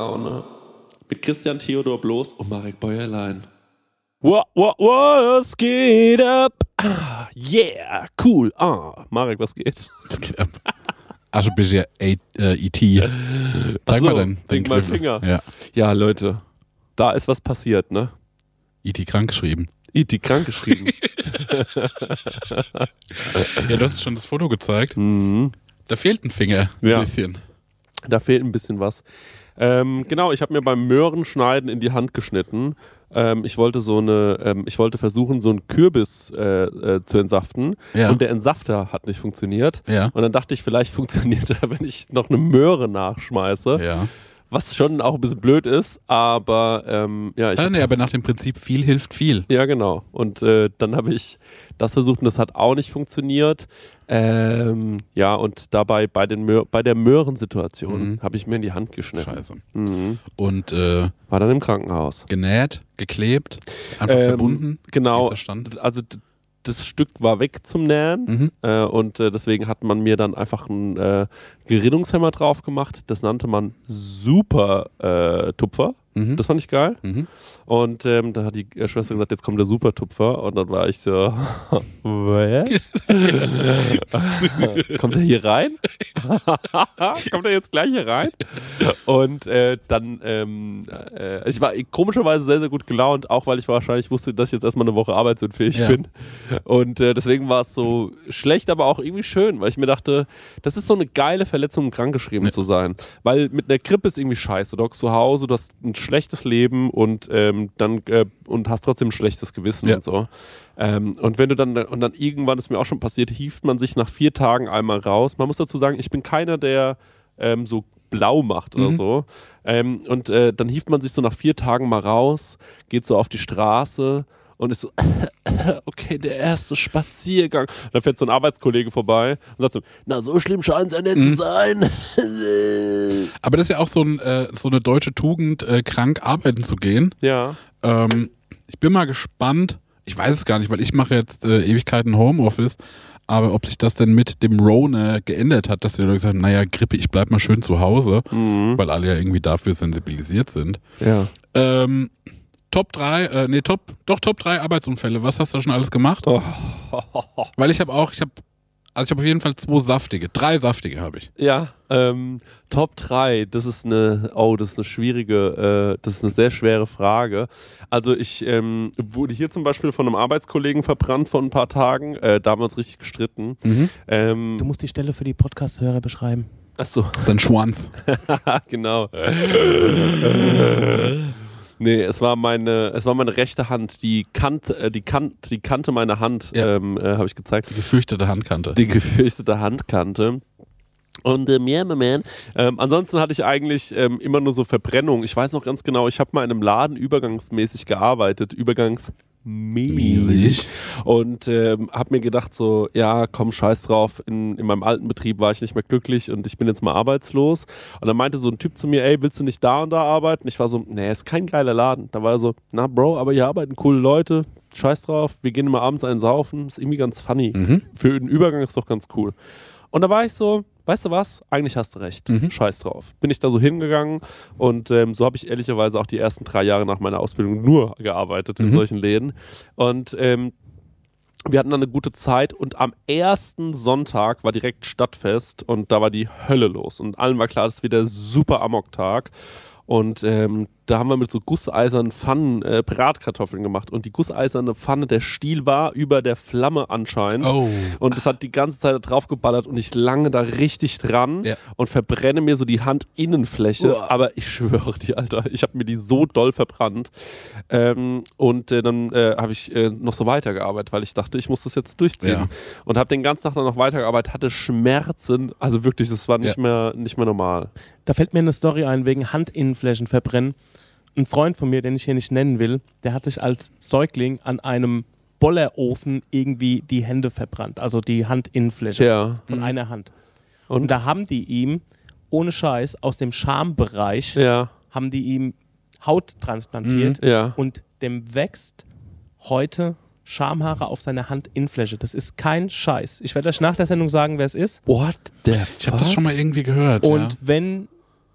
Prosecco-Laune. Mit Christian Theodor Bloß und Marek Bäuerlein. What, what, was geht ab? Ah, yeah, cool. Ah, Marek, was geht? Also bist ja äh, E.T. So, mal dann. wegen meinem Finger. Ja. Ja, Leute, da ist was passiert, ne? E.T. krankgeschrieben. E.T. krankgeschrieben. Ja, du hast schon das Foto gezeigt. mhm. Da fehlt ein Finger. Ja. Ein bisschen. Da fehlt ein bisschen was. Ähm, genau, ich habe mir beim Möhrenschneiden in die Hand geschnitten. Ähm, ich wollte so eine, ähm, ich wollte versuchen, so einen Kürbis äh, äh, zu entsaften. Ja. Und der Entsafter hat nicht funktioniert. Ja. Und dann dachte ich, vielleicht funktioniert er, wenn ich noch eine Möhre nachschmeiße. Ja. Was schon auch ein bisschen blöd ist, aber ähm, ja, ich Ah, nee, aber nach dem Prinzip viel hilft viel. ja, genau. Und äh, dann habe ich das versucht und das hat auch nicht funktioniert. Ähm, ja, und dabei bei, den Möhr bei der Möhrensituation Mhm. habe ich mir in die Hand geschnitten. Scheiße. Mhm. Und äh, War dann im Krankenhaus. genäht, geklebt, einfach Ähm, verbunden. Genau. Also das Stück war weg zum Nähen Mhm. äh, und äh, deswegen hat man mir dann einfach einen äh, Gerinnungshemmer drauf gemacht. Das nannte man Super äh, Tupfer. Mhm. Das fand ich geil. mhm. Und ähm, dann hat die äh, Schwester gesagt, jetzt kommt der Supertupfer. Und dann war ich so, was? kommt er hier rein? kommt er jetzt gleich hier rein? Und äh, dann, ähm, äh, ich war komischerweise sehr, sehr gut gelaunt, auch weil ich wahrscheinlich wusste, dass ich jetzt erstmal eine Woche arbeitsunfähig Ja. bin. Und äh, deswegen war es so schlecht, aber auch irgendwie schön, weil ich mir dachte, das ist so eine geile Verletzung, um krankgeschrieben Ja. zu sein. Weil mit einer Grippe ist irgendwie scheiße. Du hockst zu Hause, du hast ein schlechtes Leben und ähm, dann äh, und hast trotzdem ein schlechtes Gewissen Ja. und so. Ähm, und wenn du dann, und dann irgendwann ist mir auch schon passiert, hieft man sich nach vier Tagen einmal raus. Man muss dazu sagen, ich bin keiner, der ähm, so blau macht oder Mhm. so. Ähm, und äh, dann hieft man sich so nach vier Tagen mal raus, geht so auf die Straße und ist so, okay, der erste Spaziergang. Und dann fährt so ein Arbeitskollege vorbei und sagt so, na, so schlimm scheint es ja nicht Mhm. zu sein. Aber das ist ja auch so, ein, äh, so eine deutsche Tugend, äh, krank arbeiten zu gehen. ja. Ähm, ich bin mal gespannt. Ich weiß es gar nicht, weil ich mache jetzt äh, Ewigkeiten Homeoffice. Aber ob sich das denn mit dem Rona geändert hat, dass die Leute gesagt haben, naja, Grippe, ich bleib mal schön zu Hause, Mhm. weil alle ja irgendwie dafür sensibilisiert sind. Ja. Ähm, Top 3, äh, nee, Top, doch Top 3 Arbeitsunfälle. Was hast du schon alles gemacht? Oh. Weil ich habe auch, ich habe, also ich habe auf jeden Fall zwei saftige, drei saftige habe ich. Ja, ähm, Top 3, das ist eine, oh, das ist eine schwierige, äh, das ist eine sehr schwere Frage. Also ich ähm, wurde hier zum Beispiel von einem Arbeitskollegen verbrannt vor ein paar Tagen, äh, da haben wir uns richtig gestritten. Ähm, Du musst die Stelle für die Podcast-Hörer beschreiben. achso, Sein Schwanz. genau. Nee, es war meine, es war meine rechte Hand, die kannte, äh, die kannte, die kannte meine Hand, Ja. ähm, äh, habe ich gezeigt. Die gefürchtete Handkante. die gefürchtete Handkante. Und ähm, ja, mein man. Ähm, ansonsten hatte ich eigentlich ähm, immer nur so Verbrennung. Ich weiß noch ganz genau, ich habe mal in einem Laden übergangsmäßig gearbeitet, übergangsmäßig. Und ähm, habe mir gedacht so, ja, komm, scheiß drauf. In, in meinem alten Betrieb war ich nicht mehr glücklich und ich bin jetzt mal arbeitslos. Und dann meinte so ein Typ zu mir, ey, willst du nicht da und da arbeiten? Ich war so, nee, ist kein geiler Laden. Da war er so, na Bro, aber hier arbeiten coole Leute. Scheiß drauf, wir gehen immer abends einen saufen. Ist irgendwie ganz funny. Mhm. Für den Übergang ist doch ganz cool. Und da war ich so, weißt du was? Eigentlich hast du recht. Mhm. Scheiß drauf. Bin ich da so hingegangen und ähm, so habe ich ehrlicherweise auch die ersten drei Jahre nach meiner Ausbildung nur gearbeitet in Mhm. solchen Läden. Und ähm, wir hatten dann eine gute Zeit und am ersten Sonntag war direkt Stadtfest und da war die Hölle los und allen war klar, das ist wieder super Amok-Tag. Und ähm, da haben wir mit so gusseisernen Pfannen äh, Bratkartoffeln gemacht. Und die gusseiserne Pfanne, der Stiel war über der Flamme anscheinend. Oh. Und es hat die ganze Zeit da drauf geballert und ich lange da richtig dran Ja. und verbrenne mir so die Handinnenfläche. Uah. Aber ich schwöre dir, Alter, ich habe mir die so doll verbrannt. Ähm, und äh, dann äh, habe ich äh, noch so weitergearbeitet, weil ich dachte, ich muss das jetzt durchziehen. Ja. Und habe den ganzen Tag dann noch weitergearbeitet, hatte Schmerzen. Also wirklich, das war nicht, Ja. mehr, nicht mehr normal. Da fällt mir eine Story ein wegen Handinnenflächen verbrennen. Ein Freund von mir, den ich hier nicht nennen will, der hat sich als Säugling an einem Bollerofen irgendwie die Hände verbrannt, also die Handinnenfläche Ja. von einer Hand. Und, Und? da haben die ihm, ohne Scheiß, aus dem Schambereich, Ja. haben die ihm Haut transplantiert Ja. und dem wächst heute Schamhaare auf seiner Handinnenfläche. Das ist kein Scheiß. Ich werde euch nach der Sendung sagen, wer es ist. What the Ich habe das schon mal irgendwie gehört. Und ja. wenn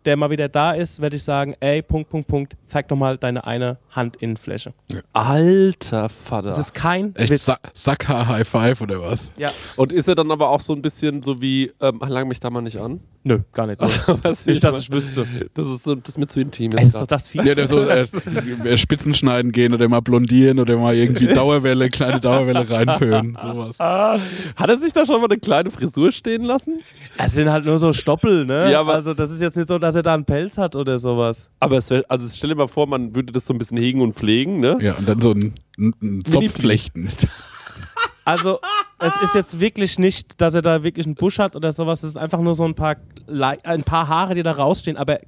der mal wieder da ist, werde ich sagen, ey, Punkt, Punkt, Punkt, zeig doch mal deine eine Handinnenfläche. Alter Vater. Das ist kein Echt Witz. Sa Sacker High Five oder was? Ja. Und ist er dann aber auch so ein bisschen so wie, ähm, lang mich da mal nicht an? Nö, gar nicht. Was nicht, dass ich wüsste. Das ist, so- das ist mir zu intim. Ey, jetzt ist doch das viel. Ja, der so äh, äh, Spitzen schneiden gehen oder mal blondieren oder mal irgendwie Dauerwelle, kleine Dauerwelle reinfüllen. Sowas. Hat er sich da schon mal eine kleine Frisur stehen lassen? Es sind halt nur so Stoppel, ne? Ja, aber- also das ist jetzt nicht so, dass er da einen Pelz hat oder sowas. Aber es wär, also stell dir mal vor, man würde das so ein bisschen hegen und pflegen, ne? Ja, und dann so ein, ein, ein Zopf flechten. Also es ist jetzt wirklich nicht, dass er da wirklich einen Busch hat oder sowas. Es ist einfach nur so ein paar, ein paar Haare, die da rausstehen, aber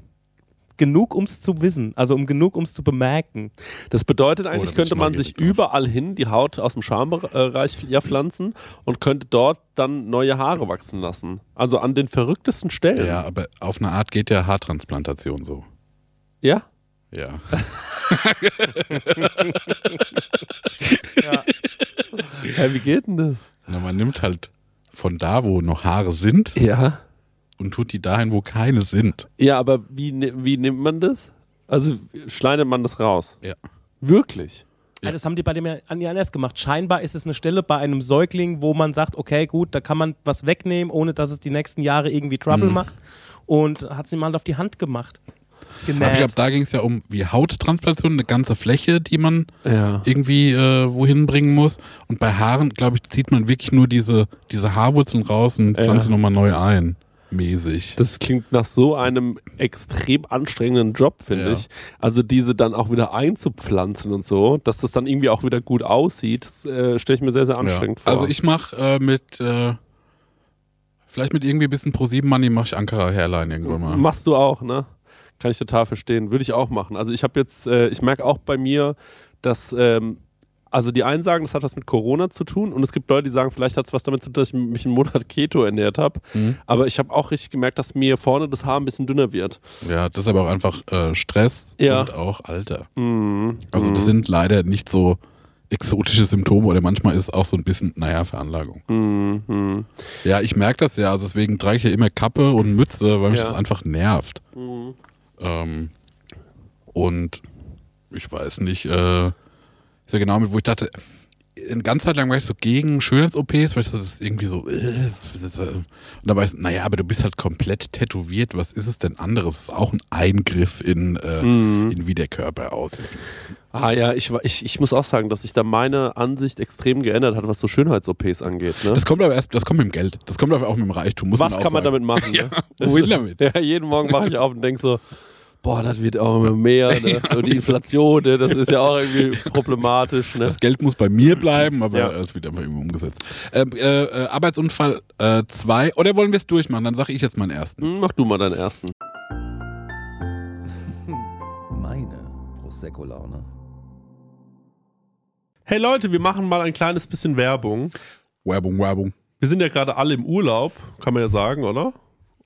genug, um es zu wissen. Also um genug, um es zu bemerken. Das bedeutet eigentlich, da bin könnte man sich drauf. überall hin die Haut aus dem Schambereich ja pflanzen und könnte dort dann neue Haare wachsen lassen. Also an den verrücktesten Stellen. Ja, aber auf eine Art geht ja Haartransplantation so. Ja? Ja. ja wie geht denn das? Na, man nimmt halt von da, wo noch Haare sind Ja. Und tut die dahin, wo keine sind. Ja, aber wie, ni- wie nimmt man das? Also schneidet man das raus? Ja. Wirklich? Ja. Das haben die bei dem ja an anders gemacht. Scheinbar ist es eine Stelle bei einem Säugling, wo man sagt, okay, gut, da kann man was wegnehmen, ohne dass es die nächsten Jahre irgendwie Trouble macht. Und hat sie mal auf die Hand gemacht. Aber ich glaube, Genäht. da ging es ja um wie Hauttransplantation, eine ganze Fläche, die man Ja. irgendwie äh, wohin bringen muss. Und bei Haaren, glaube ich, zieht man wirklich nur diese, diese Haarwurzeln raus und Ja. pflanzt sie nochmal neu ein. Mäßig. Das klingt nach so einem extrem anstrengenden Job, finde Ja. ich. Also diese dann auch wieder einzupflanzen und so, dass das dann irgendwie auch wieder gut aussieht, äh, stelle ich mir sehr, sehr anstrengend ja. vor. Also ich mache äh, mit, äh, vielleicht mit irgendwie ein bisschen Pro7 Money mache ich Ankara Hairline irgendwann mal. Machst du auch, ne? Kann ich total verstehen. Würde ich auch machen. Also ich habe jetzt, äh, ich merke auch bei mir, dass, ähm, also die einen sagen, das hat was mit Corona zu tun und es gibt Leute, die sagen, vielleicht hat es was damit zu tun, dass ich mich einen Monat Keto ernährt habe. Mhm. Aber ich habe auch richtig gemerkt, dass mir vorne das Haar ein bisschen dünner wird. Ja, das ist aber auch einfach äh, Stress Ja. und auch Alter. Mhm. Also das Mhm. sind leider nicht so exotische Symptome oder manchmal ist auch so ein bisschen, naja, Veranlagung. Mhm. Mhm. Ja, ich merke das ja. Also deswegen trage ich ja immer Kappe und Mütze, weil mich Ja. das einfach nervt. Mhm. Ähm, und ich weiß nicht, äh, ja genau mit, wo ich dachte, eine ganze Zeit lang war ich so gegen Schönheits-OPs, weil ich so, das ist irgendwie so, äh, äh, und da war ich so, naja, aber du bist halt komplett tätowiert, was ist es denn anderes? Das ist auch ein Eingriff in, äh, Mhm. in wie der Körper aussieht. Ah ja, ich, ich, ich muss auch sagen, dass sich da meine Ansicht extrem geändert hat, was so Schönheits-OPs angeht. Ne? Das kommt aber erst, das kommt mit dem Geld, das kommt aber auch mit dem Reichtum, was man kann man damit machen? Ne? Ja, wohin damit? Ja, jeden Morgen wache ich auf und denke so, boah, das wird auch immer mehr. Ne? Und die Inflation, ne? das ist ja auch irgendwie problematisch. Ne? Das Geld muss bei mir bleiben, aber Ja. es wird einfach irgendwie umgesetzt. Ähm, äh, äh, Arbeitsunfall 2, oder wollen wir es durchmachen? Dann sage ich jetzt meinen ersten. Hm, Mach du mal deinen ersten. Meine Prosecco-Laune. Hey Leute, wir machen mal ein kleines bisschen Werbung. Werbung, Werbung. Wir sind ja gerade alle im Urlaub, kann man ja sagen, oder?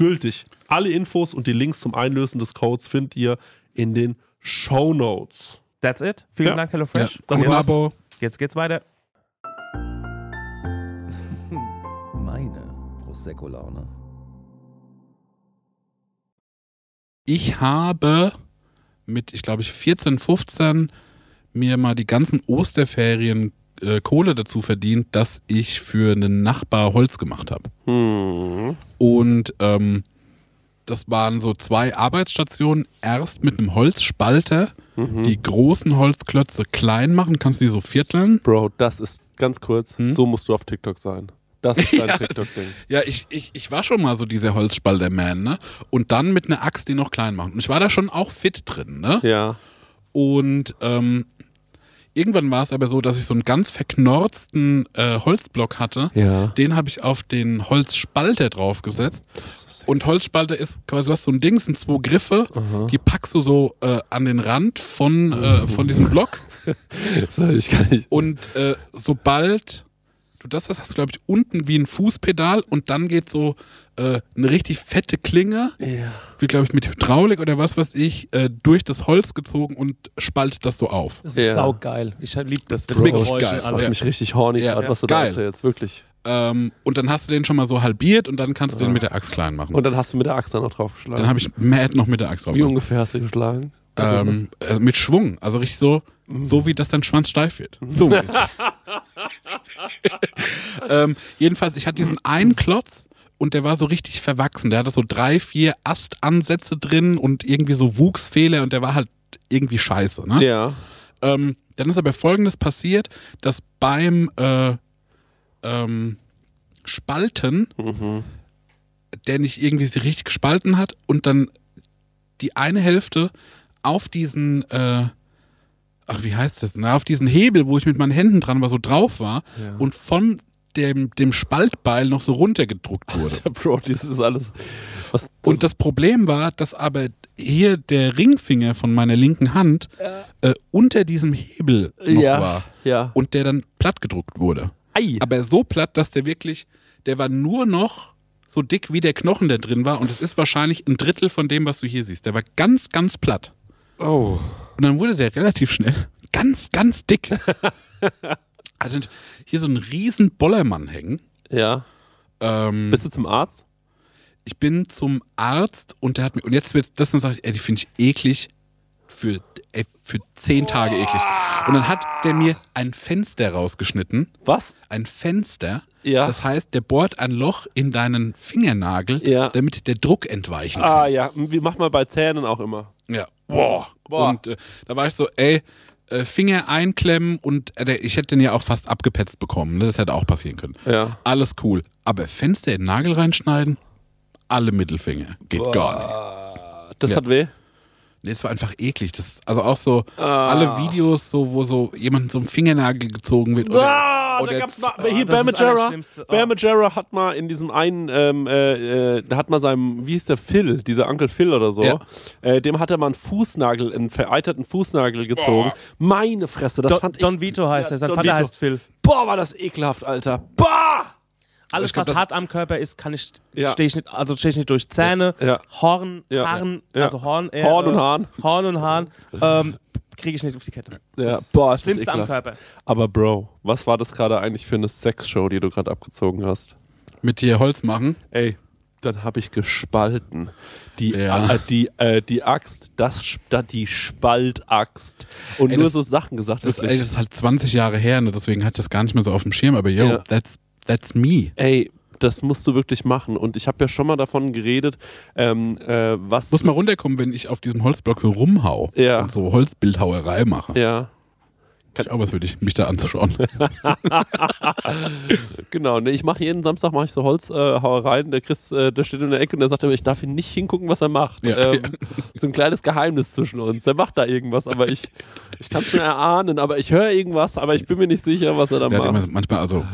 gültig. Alle Infos und die Links zum Einlösen des Codes findet ihr in den Show Notes. That's it. Vielen Ja. Dank, HelloFresh. Das war jetzt, Abo. jetzt geht's weiter. Meine Prosecco-Laune. Ich habe mit, ich glaube, ich 14, 15 mir mal die ganzen Osterferien äh, Kohle dazu verdient, dass ich für einen Nachbar Holz gemacht habe. Hm. Und ähm, das waren so zwei Arbeitsstationen. Erst mit einem Holzspalter, Mhm. die großen Holzklötze klein machen, kannst du die so vierteln. Bro, das ist ganz kurz, Hm? so musst du auf TikTok sein. Das ist dein Ja. TikTok-Ding. Ja, ich, ich, ich war schon mal so dieser Holzspalter-Man, ne? Und dann mit einer Axt die noch klein machen. Und ich war da schon auch fit drin, ne? Ja. Und ähm, irgendwann war es aber so, dass ich so einen ganz verknorzten äh, Holzblock hatte. Ja. Den habe ich auf den Holzspalter draufgesetzt. Und Holzspalter ist quasi, du hast so ein Ding, sind zwei Griffe, die packst du so äh, an den Rand von, äh, von diesem Block. Ich kann nicht. Und äh, sobald du das hast, hast du, glaube ich, unten wie ein Fußpedal und dann geht so äh, eine richtig fette Klinge, Ja. wie, glaube ich, mit Hydraulik oder was weiß ich, äh, durch das Holz gezogen und spaltet das so auf. Das ist Ja. saugeil. Ich liebe das. ist wirklich geil. Das macht mich richtig horny Ja. gerade, was du Geil. da erzählst. Wirklich. Ähm, und dann hast du den schon mal so halbiert und dann kannst du den mit der Axt klein machen. Und dann hast du mit der Axt dann noch draufgeschlagen. dann habe ich Matt noch mit der Axt drauf. Wie ungefähr hast du geschlagen? Ähm, äh, mit Schwung, also richtig so, so wie das dein Schwanz steif wird. So. ähm, jedenfalls, ich hatte diesen einen Klotz und der war so richtig verwachsen. Der hatte so drei, vier Astansätze drin und irgendwie so Wuchsfehler und der war halt irgendwie scheiße. Ne? ja. Ähm, dann ist aber folgendes passiert, dass beim äh, ähm, Spalten Mhm. der nicht irgendwie sie richtig gespalten hat und dann die eine Hälfte auf diesen, äh, ach wie heißt das, na, auf diesen Hebel, wo ich mit meinen Händen dran war, so drauf war Ja. und von dem, dem Spaltbeil noch so runtergedruckt wurde. Bro, das ist alles. Und das Problem war, dass aber hier der Ringfinger von meiner linken Hand äh, unter diesem Hebel noch Ja. war ja. und der dann platt gedruckt wurde. Ei. Aber so platt, dass der wirklich, der war nur noch so dick wie der Knochen, der drin war. Und es ist wahrscheinlich ein Drittel von dem, was du hier siehst. Der war ganz, ganz platt. Oh. Und dann wurde der relativ schnell ganz, ganz dick. also hier so ein riesen Bollermann hängen. Ja. Ähm, Bist du zum Arzt? ich bin zum Arzt und der hat mir, und jetzt wird das dann sage ich, ey, die finde ich eklig für, ey, für zehn Tage eklig. Und dann hat der mir ein Fenster rausgeschnitten. Was? Ein Fenster. Ja. Das heißt, der bohrt ein Loch in deinen Fingernagel, Ja. damit der Druck entweichen kann. Ah ja, wie macht man bei Zähnen auch immer. Ja. Boah. Boah. Und äh, da war ich so, ey, äh, Finger einklemmen und äh, ich hätte den ja auch fast abgepetzt bekommen. Ne? Das hätte auch passieren können. Ja. Alles cool. Aber Fenster in den Nagel reinschneiden, alle Mittelfinger. Geht gar nicht. Das Ja. hat weh. Nee, es war einfach eklig. Das, also auch so Ah. alle Videos, so, wo so jemand so ein Fingernagel gezogen wird. Oder, Ah, oder da gab's mal, Ah, hier das Majera, Ah. Majera hat mal in diesem einen, ähm, äh, äh, da hat mal seinem, wie hieß der Phil, dieser Onkel Phil oder so, Ja. äh, dem hat er mal einen Fußnagel, einen vereiterten Fußnagel gezogen. Meine Fresse, das Don, fand ich. Don Vito heißt er, sein Don Vater Vito. heißt Phil. Boah, war das ekelhaft, Alter. Boah! Alles, glaub, was hart am Körper ist, kann ich, Ja. stehe ich nicht, also stehe ich nicht durch Zähne, Ja. Horn, Ja. Haaren, Ja. also Horn, eher, Horn und äh, Hahn. Horn und Hahn, ähm, kriege ich nicht auf die Kette. Ja, Das boah, ist das Schlimmste am. Körper. Aber Bro, was war das gerade eigentlich für eine Sexshow, die du gerade abgezogen hast? mit dir Holz machen. Ey, dann habe ich gespalten. Die, Ja. äh, die, äh, die Axt, das, die Spaltaxt. Und Ey, nur das- so Sachen gesagt. Das, wirklich. ey, das ist halt 20 Jahre her, ne? deswegen hatte ich das gar nicht mehr so auf dem Schirm. Aber yo, Ja. that's, that's me. Ey, das musst du wirklich machen. Und ich habe ja schon mal davon geredet, ähm, äh, was. Muss mal runterkommen, wenn ich auf diesem Holzblock so rumhau Ja. und so Holzbildhauerei mache. ja, Kann ich auch was für dich, mich da anzuschauen. genau. Ne, ich mache jeden Samstag mache ich so Holzhauereien. der Chris, äh, der steht in der Ecke und der sagt immer, ich darf ihn nicht hingucken, was er macht. Ja, ähm, So ein kleines Geheimnis zwischen uns. Der macht da irgendwas, aber ich, ich kann es nur erahnen. Aber ich höre irgendwas, aber ich bin mir nicht sicher, was er da Der macht. manchmal, also,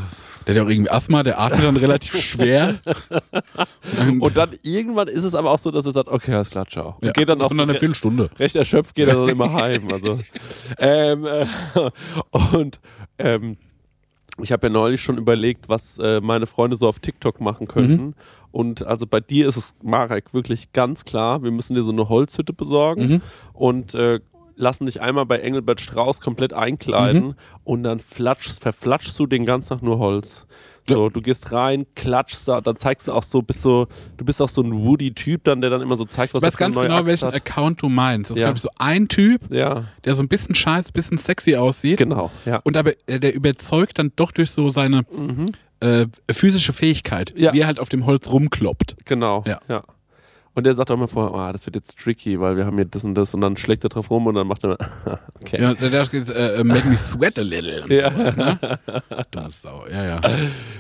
der hat ja auch irgendwie Asthma, der atmet dann relativ schwer. Und dann irgendwann ist es aber auch so, dass er sagt, okay, alles klar, ciao. Und ja, geht dann auch und so eine Viertelstunde. recht erschöpft, geht er dann immer heim. Also, ähm, äh, und ähm, ich habe ja neulich schon überlegt, was äh, meine Freunde so auf TikTok machen könnten. Und also bei dir ist es, Marek, wirklich ganz klar, wir müssen dir so eine Holzhütte besorgen Mhm. und äh, lassen dich einmal bei Engelbert Strauß komplett einkleiden Mhm. und dann flatschst, verflatschst du den ganzen Tag nur Holz. So, du gehst rein, klatschst da, dann zeigst du auch so, bist so, du bist auch so ein Woody-Typ dann, der dann immer so zeigt, was Ich weiß er für eine ganz neue genau, Axt welchen hat. Account du meinst. Das ist, Ja. glaube ich, so ein Typ, Ja, der so ein bisschen scheiß, bisschen sexy aussieht. genau, ja. Und aber äh, der überzeugt dann doch durch so seine Mhm. äh, physische Fähigkeit, Ja. wie er halt auf dem Holz rumkloppt. Genau, ja. Ja. Und der sagt auch immer vorher, oh, das wird jetzt tricky, weil wir haben hier das und das und dann schlägt er drauf rum und dann macht er, okay. Ja, der, geht, äh, äh, make me sweat a little. Und Ja. sowas, ne? Dumme Sau. Ja, ja.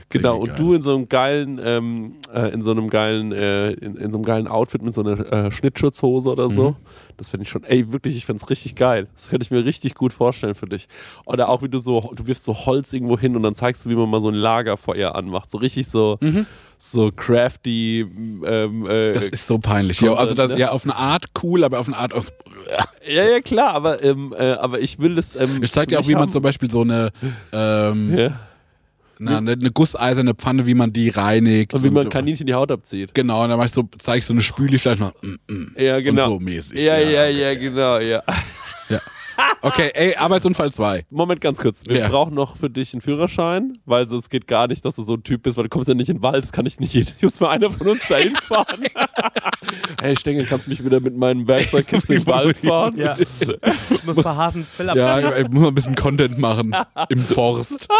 Genau, und du in so einem geilen, ähm, äh, in so einem geilen, äh, in, in so einem geilen Outfit mit so einer äh, Schnittschutzhose oder so. Mhm. Das finde ich schon, ey, wirklich, ich finde es richtig geil. Das könnte ich mir richtig gut vorstellen für dich. Oder auch wie du so, du wirfst so Holz irgendwo hin und dann zeigst du, wie man mal so ein Lagerfeuer anmacht. So richtig so, so crafty, ähm, äh, Das ist so peinlich. Ja, also das, ne? ja, auf eine Art cool, aber auf eine Art aus. ja, ja, klar, aber, ähm, äh, aber ich will das. Ähm, Ich zeig dir auch, wie man haben. zum Beispiel so eine, ähm, Ja. na, eine, eine gusseiserne Pfanne, wie man die reinigt. Und wie man. Kaninchen die Haut abzieht. Genau, und dann mach ich so, zeige ich so eine Spüli vielleicht mal. Mm, mm. Ja, genau. Und so mäßig. Ja, ja, ja, genau, ja. ja. Okay, ey, Arbeitsunfall 2. Moment, ganz kurz. Wir Ja. brauchen noch für dich einen Führerschein, weil so, es geht gar nicht, dass du so ein Typ bist, weil du kommst ja nicht in den Wald. Das kann ich nicht jedes Mal einer von uns dahin fahren. hey, Stengel, kannst du mich wieder mit meinem Werkzeugkisten in den Wald fahren? Ja. Ich muss bei Hasens Fell abziehen. Ja, ich muss mal ein bisschen Content machen im Forst.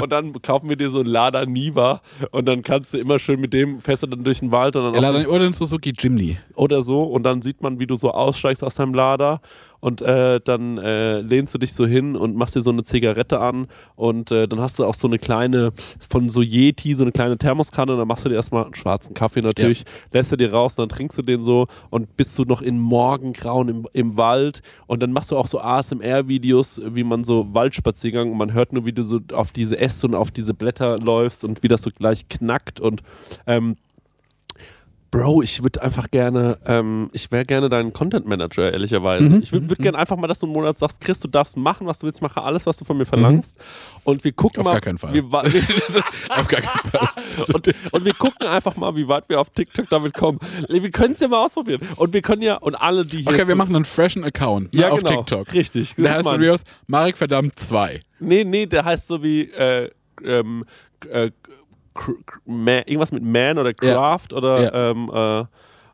Und dann kaufen wir dir so einen Lada Niva und dann kannst du immer schön mit dem fährst du dann durch den Wald und dann so, dann, oder den Suzuki Jimny. oder so und dann sieht man, wie du so aussteigst aus deinem Lader und äh, dann äh, lehnst du dich so hin und machst dir so eine Zigarette an und äh, dann hast du auch so eine kleine, von so Yeti, so eine kleine Thermoskanne und dann machst du dir erstmal einen schwarzen Kaffee natürlich, lässt du dir raus und dann trinkst du den so und bist du noch in Morgengrauen im, im Wald und dann machst du auch so ASMR-Videos, wie man so Waldspaziergang und man hört nur, wie du so auf diese Äste und auf diese Blätter läufst und wie das so gleich knackt und ähm, Bro, ich würde einfach gerne, ähm, ich wäre gerne dein Content Manager, ehrlicherweise. Mhm. Ich würde würd gerne einfach mal, dass du einen Monat sagst, Chris, du darfst machen, was du willst, ich mache alles, was du von mir verlangst. Und wir gucken Auf mal. gar keinen Fall. Auf gar keinen Fall. und, und wir gucken einfach mal, wie weit wir auf TikTok damit kommen. Wir können es ja mal ausprobieren. Und wir können ja, und alle, die hier. Okay, wir machen einen freshen Account ne, ja, auf genau, TikTok. Richtig. Der heißt aus Marek verdammt 2. Nee, nee, der heißt so wie äh, ähm, äh, man, irgendwas mit Man oder Ja. Craft oder Ja. ähm, äh,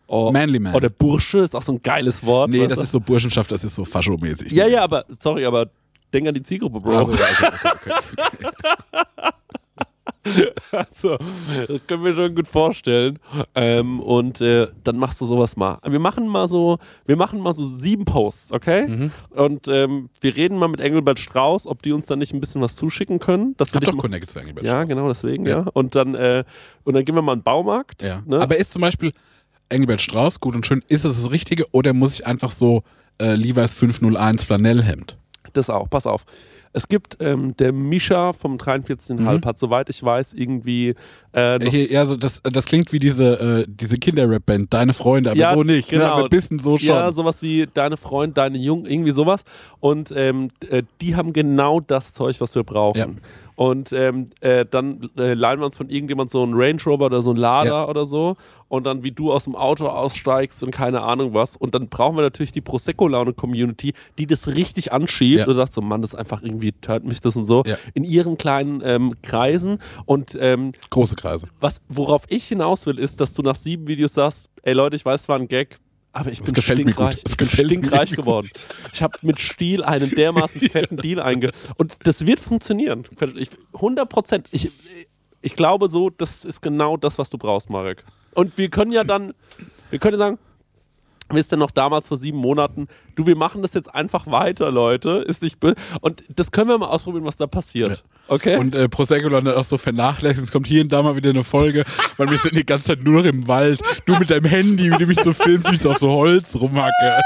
oh, Manly Man. Oder Bursche ist auch so ein geiles Wort. Nee, das du? ist so Burschenschaft, das ist so faschomäßig. Ja, ja, aber sorry, aber denk an die Zielgruppe, Bro. Also, ja, okay, okay, okay. Also, das können wir schon gut vorstellen. Ähm, und äh, dann machst du sowas mal. Wir machen mal so, wir machen mal so sieben Posts, okay? Mhm. Und ähm, wir reden mal mit Engelbert Strauß, ob die uns dann nicht ein bisschen was zuschicken können. Das ich doch Connect zu Engelbert Ja, Strauß. genau, deswegen, ja. Ja. Und dann, äh, und dann gehen wir mal in den Baumarkt. Ja. Ne? Aber ist zum Beispiel, Engelbert Strauß, gut und schön, ist es das Richtige oder muss ich einfach so äh, Levi's 501 Flanellhemd? Das auch, pass auf. Es gibt, ähm, der Mischa vom 43,5 Mhm. hat, soweit ich weiß, irgendwie äh, Hier, ja, so das, das klingt wie diese, äh, diese Kinderrap-Band, Deine Freunde, aber Ja, so nicht. Ne? genau. Ein bisschen so schon. Ja, sowas wie deine Freund, deine Jung, irgendwie sowas. Und ähm, äh, die haben genau das Zeug, was wir brauchen. Ja. Und ähm, äh, dann äh, leihen wir uns von irgendjemand so einen Range Rover oder so einen Lader Ja. oder so. Und dann, wie du aus dem Auto aussteigst und keine Ahnung was. Und dann brauchen wir natürlich die Prosecco-Laune-Community, die das richtig anschiebt Ja. und sagt so, Mann, das ist einfach irgendwie, hört mich das und so. Ja. In ihren kleinen ähm, Kreisen. Und ähm, Große Kreise. was, worauf ich hinaus will, ist, dass du nach sieben Videos sagst, ey Leute, ich weiß, es war ein Gag, aber ich bin stinkreich. Ich bin stinkreich geworden. Ich habe mit Stil einen dermaßen fetten Deal einge... Und das wird funktionieren. Ich, 100 Prozent. Ich, ich glaube so, das ist genau das, was du brauchst, Marek. Und wir können ja dann, wir können ja sagen, wisst ihr noch damals vor sieben Monaten, du, wir machen das jetzt einfach weiter, Leute, ist nicht böse. Und das können wir mal ausprobieren, was da passiert. Okay? Und äh, Prosecco hat auch so vernachlässigt. Es kommt hier und da mal wieder eine Folge, weil wir sind die ganze Zeit nur noch im Wald. Du mit deinem Handy, wie du mich so filmst, wie ich so auf so Holz rumhacke.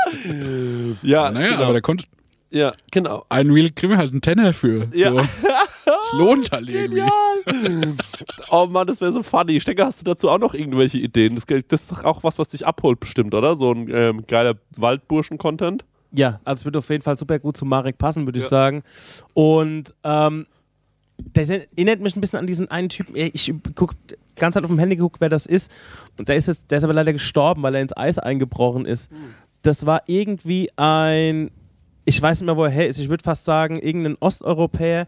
ja, naja, genau. aber da konnte ja, genau. ein Wheel kriegen wir halt einen Tenner für. Ja. So. Das lohnt halt irgendwie. Genial. oh Mann, das wäre so funny. Ich denke, hast du dazu auch noch irgendwelche Ideen? Das, das ist doch auch was, was dich abholt bestimmt, oder? So ein ähm, geiler Waldburschen-Content. Ja, also es wird auf jeden Fall super gut zu Marek passen, würde ich sagen. Und ähm, der erinnert mich ein bisschen an diesen einen Typen. Ich gucke ganz Zeit auf dem Handy geguckt, wer das ist. Und der ist, jetzt, der ist aber leider gestorben, weil er ins Eis eingebrochen ist. Das war irgendwie ein, ich weiß nicht mehr, wo er her ist. Ich würde fast sagen, irgendein Osteuropäer,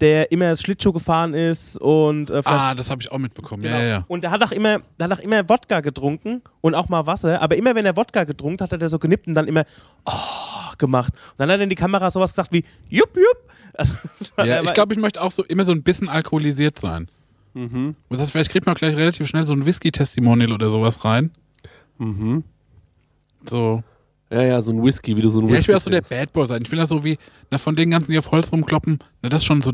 der immer Schlittschuh gefahren ist und äh, Ah, das habe ich auch mitbekommen. Genau. Ja, ja, ja. Und der hat auch immer, der hat auch immer Wodka getrunken und auch mal Wasser. Aber immer wenn er Wodka getrunken hat, hat er so genippt und dann immer oh, gemacht. Und dann hat er in die Kamera sowas gesagt wie jupp, jupp. Also, das Ja, ich glaube, ich möchte auch so immer so ein bisschen alkoholisiert sein. Mhm. Das heißt, vielleicht kriegt man gleich relativ schnell so ein Whisky-Testimonial oder sowas rein. Mhm. So. Ja, ja, so ein Whisky, wie du so ein Ja, Whisky ich will auch so der. Bad Boy sein. Ich will ja so wie, na, von den ganzen, die auf Holz rumkloppen, na, das ist schon so,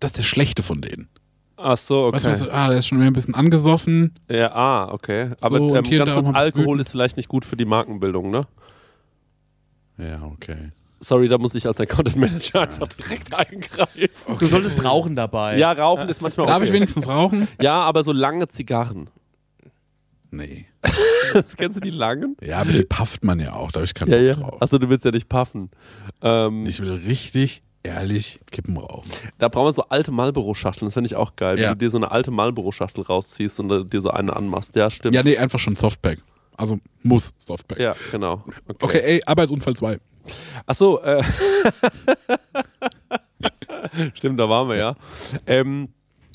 das ist der Schlechte von denen. Ach so, okay. Weißt du, so, ah, der ist schon wieder ein bisschen angesoffen. ja, ah, okay. Aber So, und ähm, hier ganz und kurz, auch Alkohol ist vielleicht nicht gut für die Markenbildung, ne? Ja, okay. Sorry, da muss ich als Content Manager einfach direkt eingreifen. du solltest rauchen dabei. Ja, Rauchen ist manchmal Darf okay. ich wenigstens rauchen? Ja, aber so lange Zigarren. Nee. Das kennst du die langen? Ja, aber die pafft man ja auch, da habe ich keinen Ja, Bock ja. drauf. Achso, du willst ja nicht puffen. Ähm, Ich will richtig, ehrlich Kippen rauchen. Da brauchen wir so alte Marlboro-Schachteln, das finde ich auch geil. Ja. Wenn du dir so eine alte Marlboro-Schachtel rausziehst und dir so eine anmachst. Ja, stimmt. Ja, nee, einfach schon Softpack. Also muss Softpack. Ja, genau. Okay. Okay, ey, Arbeitsunfall 2. Achso, äh. Stimmt, da waren wir ja. Ähm,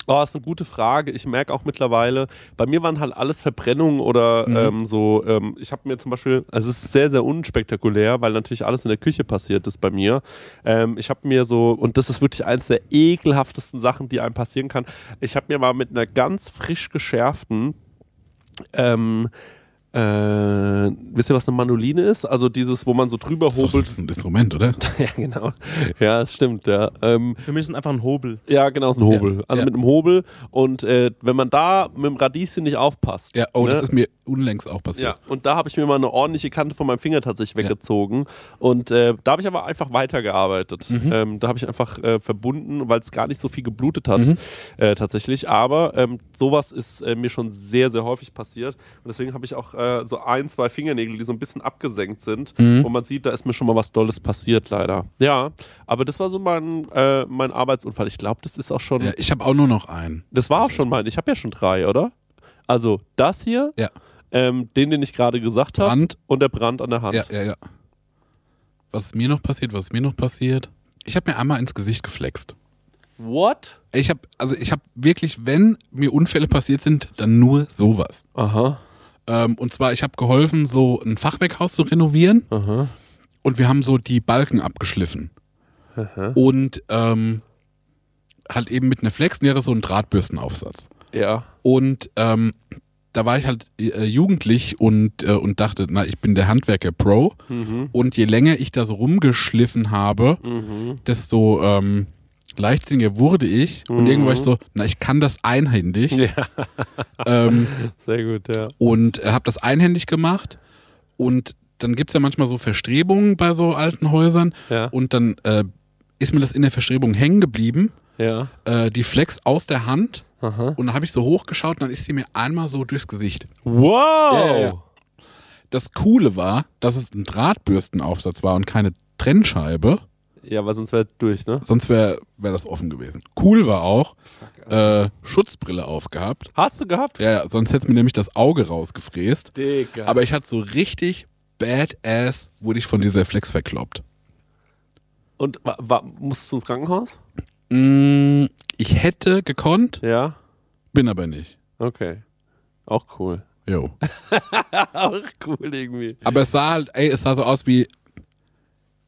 oh, das ist eine gute Frage. Ich merke auch mittlerweile, bei mir waren halt alles Verbrennungen oder Mhm. ähm, so. Ähm, ich habe mir zum Beispiel, also es ist sehr, sehr unspektakulär, weil natürlich alles in der Küche passiert ist bei mir. Ähm, ich habe mir so, und das ist wirklich eines der ekelhaftesten Sachen, die einem passieren kann. Ich habe mir mal mit einer ganz frisch geschärften ähm, äh, wisst ihr, was eine Manoline ist? Also dieses, wo man so drüber Das hobelt. das ist ein Instrument, oder? Ja, genau. Ja, das stimmt, ja. Ähm, Für mich ist es einfach ein Hobel. ja, genau, ist ein Hobel. Ja, Also ja. mit einem Hobel. Und äh, wenn man da mit dem Radieschen nicht aufpasst. Ja, oh, ne? das ist mir unlängst auch passiert. Ja, und da habe ich mir mal eine ordentliche Kante von meinem Finger tatsächlich Ja. weggezogen. Und äh, da habe ich aber einfach weitergearbeitet. Mhm. Ähm, da habe ich einfach äh, verbunden, weil es gar nicht so viel geblutet hat, Mhm. äh, tatsächlich. Aber ähm, sowas ist äh, mir schon sehr, sehr häufig passiert. Und deswegen habe ich auch äh, so ein, zwei Fingernägel, die so ein bisschen abgesenkt sind. Mhm. Und man sieht, da ist mir schon mal was Dolles passiert, leider. Ja, aber das war so mein, äh, mein Arbeitsunfall. Ich glaube, das ist auch schon. Ja, ich habe auch nur noch einen. Das war auch schon mein. Ich habe ja schon drei, oder? Also das hier, Ja. ähm, den, den ich gerade gesagt habe, Brand. und der Brand an der Hand. Ja, ja, ja. Was ist mir noch passiert? Was ist mir noch passiert? Ich habe mir einmal ins Gesicht geflext. What? Ich habe, also ich habe wirklich, wenn mir Unfälle passiert sind, dann nur sowas. Aha, Ähm, und zwar, ich habe geholfen, so ein Fachwerkhaus zu renovieren aha, und wir haben so die Balken abgeschliffen. aha. Und ähm, halt eben mit einer Flex, die hatte so einen Drahtbürstenaufsatz. Ja. Und ähm, da war ich halt äh, jugendlich und, äh, und dachte, na, ich bin der Handwerker Pro. Mhm. Und je länger ich da so rumgeschliffen habe, Mhm. desto ähm, leichtsinniger wurde ich und Mhm. irgendwann war ich so, na, ich kann das einhändig. Ja, ähm, sehr gut, ja. und äh, habe das einhändig gemacht und dann gibt's ja manchmal so Verstrebungen bei so alten Häusern Ja, und dann äh, ist mir das in der Verstrebung hängen geblieben, ja. äh, die Flex aus der Hand Aha. und dann habe ich so hochgeschaut und dann ist die mir einmal so durchs Gesicht. Wow! Ja. Das Coole war, dass es ein Drahtbürstenaufsatz war und keine Trennscheibe, Ja, weil sonst wäre durch, ne? sonst wäre wär das offen gewesen. Cool war auch, äh, Schutzbrille aufgehabt. Hast du gehabt? Ja, ja, sonst hätte mir nämlich das Auge rausgefräst. Digga. Aber ich hatte so richtig badass, wurde ich von dieser Flex verkloppt. Und wa, wa, musstest du ins Krankenhaus? Mm, ich hätte gekonnt, Ja? bin aber nicht. Okay. Auch cool. Jo. Auch cool irgendwie. Aber es sah halt, ey, es sah so aus wie,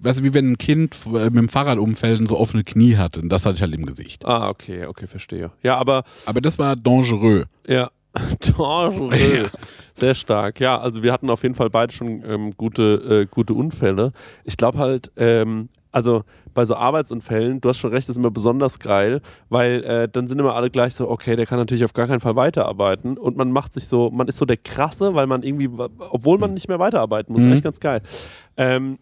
weißt du, wie wenn ein Kind äh, mit dem Fahrrad umfällt und so offene Knie hatte. Und das hatte ich halt im Gesicht. Ah, okay, okay, verstehe. Ja, aber Aber das war dangereux. Ja. Dangereux. Ja. Sehr stark. Ja, also wir hatten auf jeden Fall beide schon ähm, gute, äh, gute Unfälle. Ich glaube halt, ähm, also bei so Arbeitsunfällen, du hast schon recht, ist immer besonders geil, weil äh, dann sind immer alle gleich so, okay, der kann natürlich auf gar keinen Fall weiterarbeiten und man macht sich so, man ist so der Krasse, weil man irgendwie, obwohl man nicht mehr weiterarbeiten muss, Mhm. echt ganz geil. Ähm,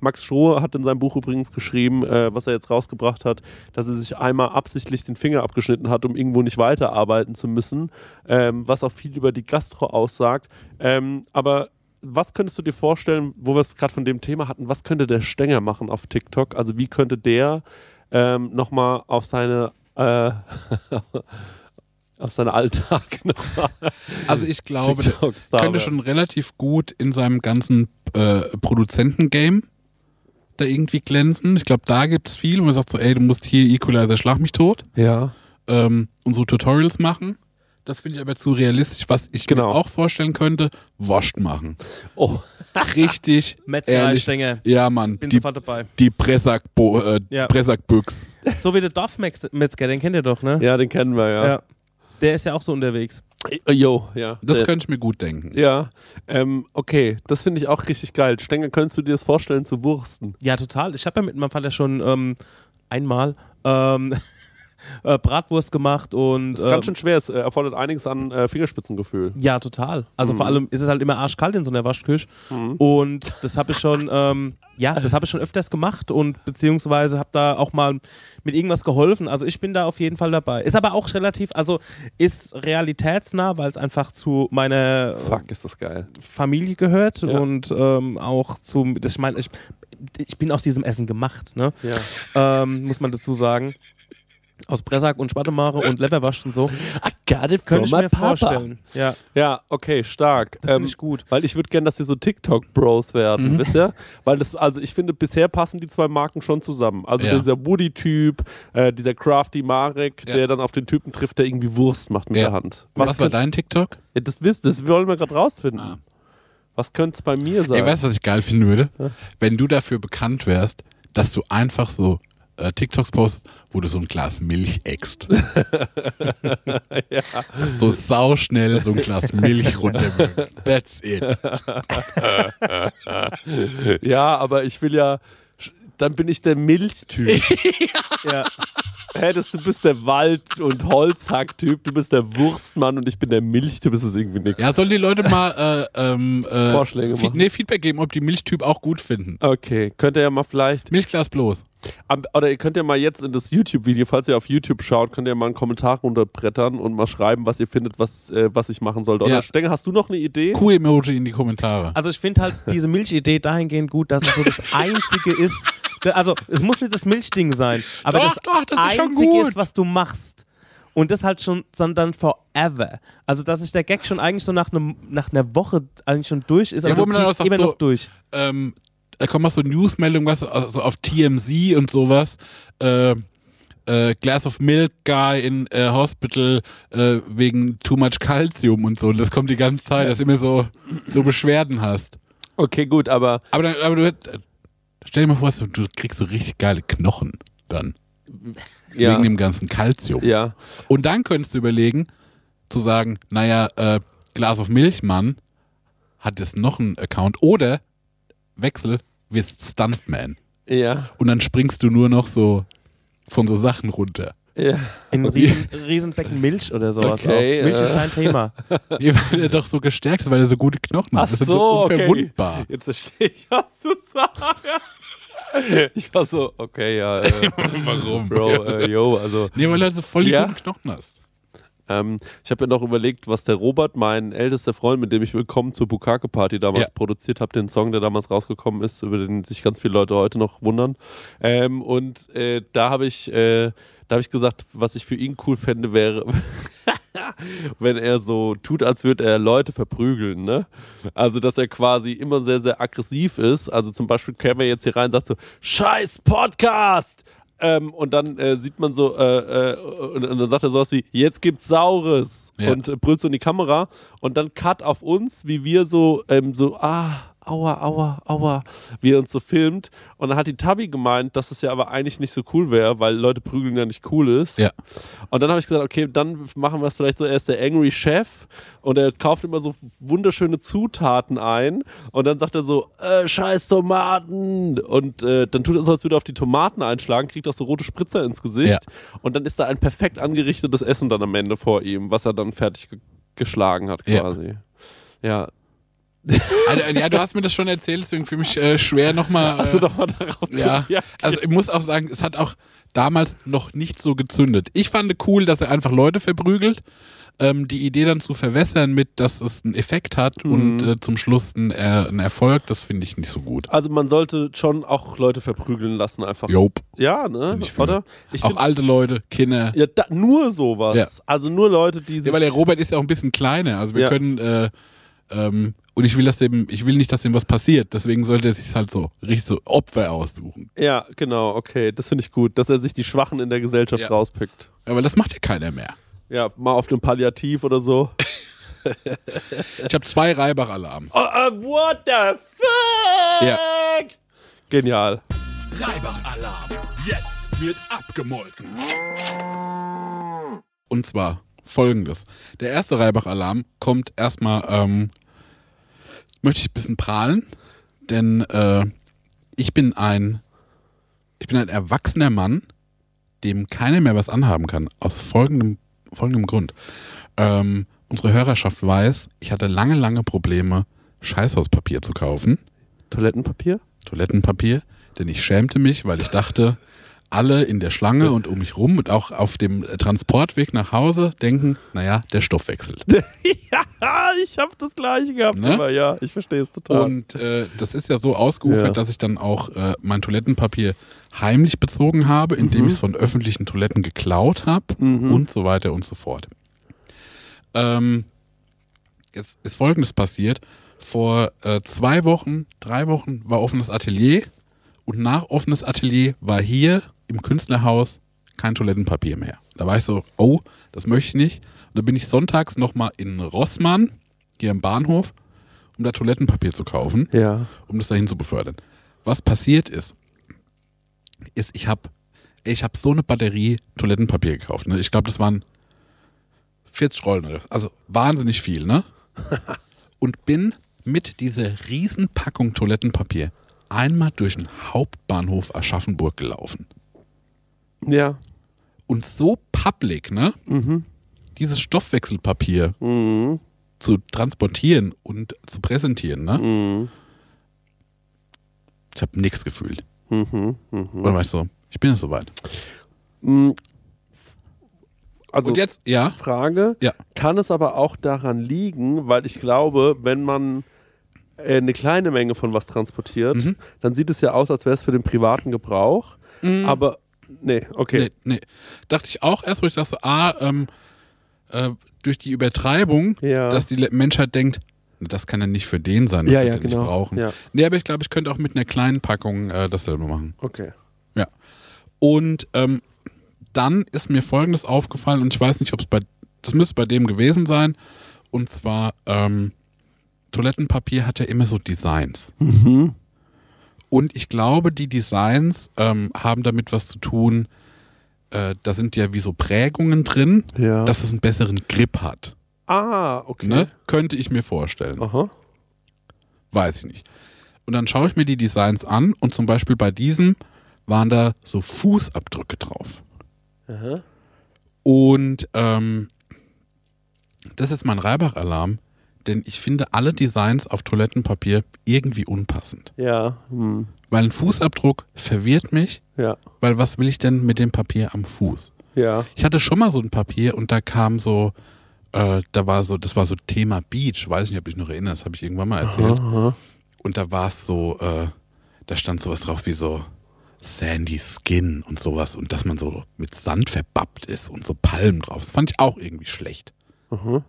Max Stroh hat in seinem Buch übrigens geschrieben, äh, was er jetzt rausgebracht hat, dass er sich einmal absichtlich den Finger abgeschnitten hat, um irgendwo nicht weiterarbeiten zu müssen, ähm, was auch viel über die Gastro aussagt. Ähm, aber was könntest du dir vorstellen, wo wir es gerade von dem Thema hatten, was könnte der Stenger machen auf TikTok? Also wie könnte der ähm, nochmal auf seine äh, auf seinen Alltag nochmal Also ich glaube, könnte schon relativ gut in seinem ganzen äh, Produzentengame da irgendwie glänzen. Ich glaube, da gibt es viel, wo man sagt so, ey, du musst hier Equalizer schlag mich tot Ja. ähm, und so Tutorials machen. Das finde ich aber zu realistisch. Was ich Genau. mir auch vorstellen könnte, Wascht machen. Oh, Richtig ehrlich. Metzgerei-Stänger. Ja, Mann. Bin Die, sofort dabei. die Pressack-Bo- äh, Ja. So wie der Dorfmetzger, den kennt ihr doch, ne? ja, den kennen wir, ja. Ja. Der ist ja auch so unterwegs. Äh, Jo, ja. Das Der- könnte ich mir gut denken. Ja, ähm, okay, das finde ich auch richtig geil. Stenger, könntest du dir das vorstellen zu wursten? Ja, total. Ich habe ja mit meinem Vater schon ähm, einmal ähm, äh, Bratwurst gemacht und Das ist ganz ähm, schön schwer, es äh, erfordert einiges an äh, Fingerspitzengefühl. ja, total. Also Mhm. vor allem ist es halt immer arschkalt in so einer Waschküche Mhm. und das habe ich schon, ähm, ja, das habe ich schon öfters gemacht und beziehungsweise habe da auch mal mit irgendwas geholfen. Also ich bin da auf jeden Fall dabei. Ist aber auch relativ, also ist realitätsnah, weil es einfach zu meiner Fuck, ist das geil. Familie gehört Ja. und ähm, auch zu, das, ich meine, ich, ich bin aus diesem Essen gemacht, ne? Ja. ähm, muss man dazu sagen. Aus Bressack und Spartemare und Leverwasch und so. I got it Könnte ich mir vorstellen. Ja, Ja, okay, stark. das Ähm, finde ich gut. weil ich würde gerne, dass wir so TikTok-Bros werden, Mhm. wisst ihr? Weil das, also ich finde, bisher passen die zwei Marken schon zusammen. Also Ja. dieser Woody-Typ, äh, dieser Crafty Marek, Ja. der dann auf den Typen trifft, der irgendwie Wurst macht mit Ja. der Hand. Was, war könnt- dein TikTok? Ja, das, wisst, das wollen wir gerade rausfinden. Ah. Was könnte es bei mir sein? Ey, weißt du, was ich geil finden würde? Ja. Wenn du dafür bekannt wärst, dass du einfach so äh, TikToks postest, wo du so ein Glas Milch eckst. ja. So sauschnell so ein Glas Milch runterwürgen. That's it. ja, aber ich will ja, dann bin ich der Milchtyp. Ja. Hä, das, du bist der Wald- und Holzhack-Typ, du bist der Wurstmann und ich bin der Milchtyp, ist es irgendwie nichts. Ja, sollen die Leute mal äh, ähm, äh, Vorschläge machen. nee, Feedback geben, ob die Milchtyp auch gut finden. Okay, könnt ihr ja mal vielleicht, Milchglas bloß. Oder ihr könnt ja mal jetzt in das YouTube-Video, falls ihr auf YouTube schaut, könnt ihr mal einen Kommentar runterbrettern und mal schreiben, was ihr findet, was, äh, was ich machen sollte. Oder Ja. Stenger, hast du noch eine Idee? Kuh-Emoji in die Kommentare. Also ich finde halt diese Milchidee dahingehend gut, dass es so das Einzige ist. Also es muss nicht das Milchding sein, aber Doch, das, doch, das ist schon Einzige gut. ist, was du machst. Und das halt schon dann, dann forever. Also dass sich der Gag schon eigentlich so nach, einem, nach einer Woche eigentlich schon durch ist, Ja, aber du ziehst immer so- noch durch. ähm, da kommen auch so Newsmeldungen, was also auf TMZ und sowas. Äh, äh, Glass of Milk Guy in äh, Hospital äh, wegen too much Calcium und so. Und das kommt die ganze Zeit, dass du immer so, so Beschwerden hast. Okay, gut, aber Aber, dann, aber du, äh, stell dir mal vor, du, du kriegst so richtig geile Knochen dann. ja, Wegen dem ganzen Calcium. ja, Und dann könntest du überlegen, zu sagen, naja, äh, Glas of Milchmann hat jetzt noch einen Account oder Wechsel, wirst Stuntman. ja. Und dann springst du nur noch so von so Sachen runter. Ja. In riesen, Riesenbecken Milch oder sowas Okay, auch. Milch äh. ist dein Thema. Nee, weil er doch so gestärkt ist, weil er so gute Knochen hat. Ach Das ist so, okay. unverwundbar. Jetzt verstehe ich, was du sagst. Ich war so, okay, ja. Äh, Warum? Bro, äh, yo, also. Nee, weil du halt so voll die Ja. guten Knochen hast. Ähm, ich habe ja noch überlegt, was der Robert, mein ältester Freund, mit dem ich Willkommen zur Bukake Party damals Ja. produziert habe, den Song, der damals rausgekommen ist, über den sich ganz viele Leute heute noch wundern. Ähm, und äh, da habe ich, äh, da habe ich gesagt, was ich für ihn cool fände, wäre, wenn er so tut, als würde er Leute verprügeln, ne? Also, dass er quasi immer sehr, sehr aggressiv ist. Also zum Beispiel käme er jetzt hier rein und sagt so, Scheiß Podcast! Ähm, und dann äh, sieht man so, äh, äh, und, und dann sagt er sowas wie, jetzt gibt's Saures Ja. und äh, brüllt so in die Kamera und dann Cut auf uns, wie wir so, ähm, so, ah, aua, aua, aua, wie er uns so filmt. Und dann hat die Tabi gemeint, dass es ja aber eigentlich nicht so cool wäre, weil Leute prügeln ja nicht cool ist. Ja. Und dann habe ich gesagt, okay, dann machen wir es vielleicht so, er ist der Angry Chef und er kauft immer so wunderschöne Zutaten ein und dann sagt er so, äh, scheiß Tomaten und äh, dann tut er so, als würde er auf die Tomaten einschlagen, kriegt auch so rote Spritzer ins Gesicht Ja. und dann ist da ein perfekt angerichtetes Essen dann am Ende vor ihm, was er dann fertig ge geschlagen hat Ja. quasi. Ja. Also, ja, du hast mir das schon erzählt, deswegen für mich äh, schwer nochmal. Äh, Hast du doch mal darauf ja. zu- ja. Also ich muss auch sagen, es hat auch damals noch nicht so gezündet. Ich fand cool, dass er einfach Leute verprügelt. Ähm, die Idee dann zu verwässern mit, dass es einen Effekt hat Mhm. und äh, zum Schluss ein, äh, ein Erfolg, das finde ich nicht so gut. Also man sollte schon auch Leute verprügeln lassen einfach. Jope. Ja, ne? Ich. Oder? Ich Auch alte Leute, Kinder. ja, da, nur sowas. Ja. Also nur Leute, die sich Ja, weil der Robert ist ja auch ein bisschen kleiner. Also wir Ja. können äh, ähm, und ich will, dass dem, ich will nicht, dass dem was passiert. Deswegen sollte er sich halt so richtig so Opfer aussuchen. Ja, genau, okay, das finde ich gut, dass er sich die Schwachen in der Gesellschaft Ja. rauspickt. Aber das macht ja keiner mehr. Ja, mal auf einem Palliativ oder so. Ich habe zwei Reibach-Alarms. Oh, uh, what the fuck? Ja. Genial. Reibach-Alarm. Jetzt wird abgemolken. Und zwar folgendes. Der erste Reibach-Alarm kommt erstmal, ähm, möchte ich ein bisschen prahlen, denn äh, ich bin ein, ich bin ein erwachsener Mann, dem keiner mehr was anhaben kann. Aus folgendem, folgendem Grund. Ähm, unsere Hörerschaft weiß, ich hatte lange, lange Probleme, Scheißhauspapier zu kaufen. Toilettenpapier? Toilettenpapier, denn ich schämte mich, weil ich dachte, alle in der Schlange und um mich rum und auch auf dem Transportweg nach Hause denken, naja, der Stoff wechselt. ja, ich habe das gleiche gehabt, Ne? aber ja, ich verstehe es total. Und äh, das ist ja so ausgeufert, Ja. dass ich dann auch äh, mein Toilettenpapier heimlich bezogen habe, indem Mhm. ich es von öffentlichen Toiletten geklaut habe Mhm. und so weiter und so fort. Ähm, jetzt ist Folgendes passiert. Vor äh, zwei Wochen, drei Wochen war offenes Atelier und nach offenes Atelier war hier im Künstlerhaus kein Toilettenpapier mehr. Da war ich so, oh, das möchte ich nicht. Und dann bin ich sonntags nochmal in Rossmann, hier im Bahnhof, um da Toilettenpapier zu kaufen, ja. um das dahin zu befördern. Was passiert ist, ist, ich habe ich hab so eine Batterie Toilettenpapier gekauft. Ne? Ich glaube, das waren 40 Rollen. oder- Also wahnsinnig viel, ne? Und bin mit dieser riesen Packung Toilettenpapier einmal durch den Hauptbahnhof Aschaffenburg gelaufen. Ja. Und so public, ne? Mhm. Dieses Stoffwechselpapier Mhm. zu transportieren und zu präsentieren, ne? Mhm. Ich habe nichts gefühlt. Mhm. Mhm. Oder war ich so, ich bin jetzt soweit. Mhm. Also und jetzt, ja, Frage, Ja. kann es aber auch daran liegen, weil ich glaube, wenn man äh, eine kleine Menge von was transportiert, Mhm. dann sieht es ja aus, als wäre es für den privaten Gebrauch. Aber nee, okay. Nee, nee. Dachte ich auch erst, wo ich dachte, ah, ähm, äh, durch die Übertreibung, Ja. dass die Menschheit denkt, "Na, das kann ja nicht für den sein, das Ja, wird ja, er genau. nicht brauchen. Ja. Nee, aber ich glaube, ich könnte auch mit einer kleinen Packung äh, dasselbe machen. Okay. Ja. Und ähm, dann ist mir Folgendes aufgefallen und ich weiß nicht, ob es bei, das müsste bei dem gewesen sein. Und zwar, ähm, Toilettenpapier hat ja immer so Designs. Mhm. Und ich glaube, die Designs ähm, haben damit was zu tun, äh, da sind ja wie so Prägungen drin, Ja. dass es einen besseren Grip hat. ah, okay. Ne? Könnte ich mir vorstellen. Aha. Weiß ich nicht. Und dann schaue ich mir die Designs an und zum Beispiel bei diesem waren da so Fußabdrücke drauf. Aha. Und ähm, das ist jetzt mein Reibach-Alarm, denn ich finde alle Designs auf Toilettenpapier irgendwie unpassend. Ja. Hm. Weil ein Fußabdruck verwirrt mich, Ja. weil was will ich denn mit dem Papier am Fuß? Ja. Ich hatte schon mal so ein Papier und da kam so, äh, da war so, das war so Thema Beach, weiß nicht, ob ich noch erinnere, das habe ich irgendwann mal erzählt. Aha. Und da war es so, äh, da stand sowas drauf wie so Sandy Skin und sowas und dass man so mit Sand verbappt ist und so Palmen drauf. Das fand ich auch irgendwie schlecht. Aha.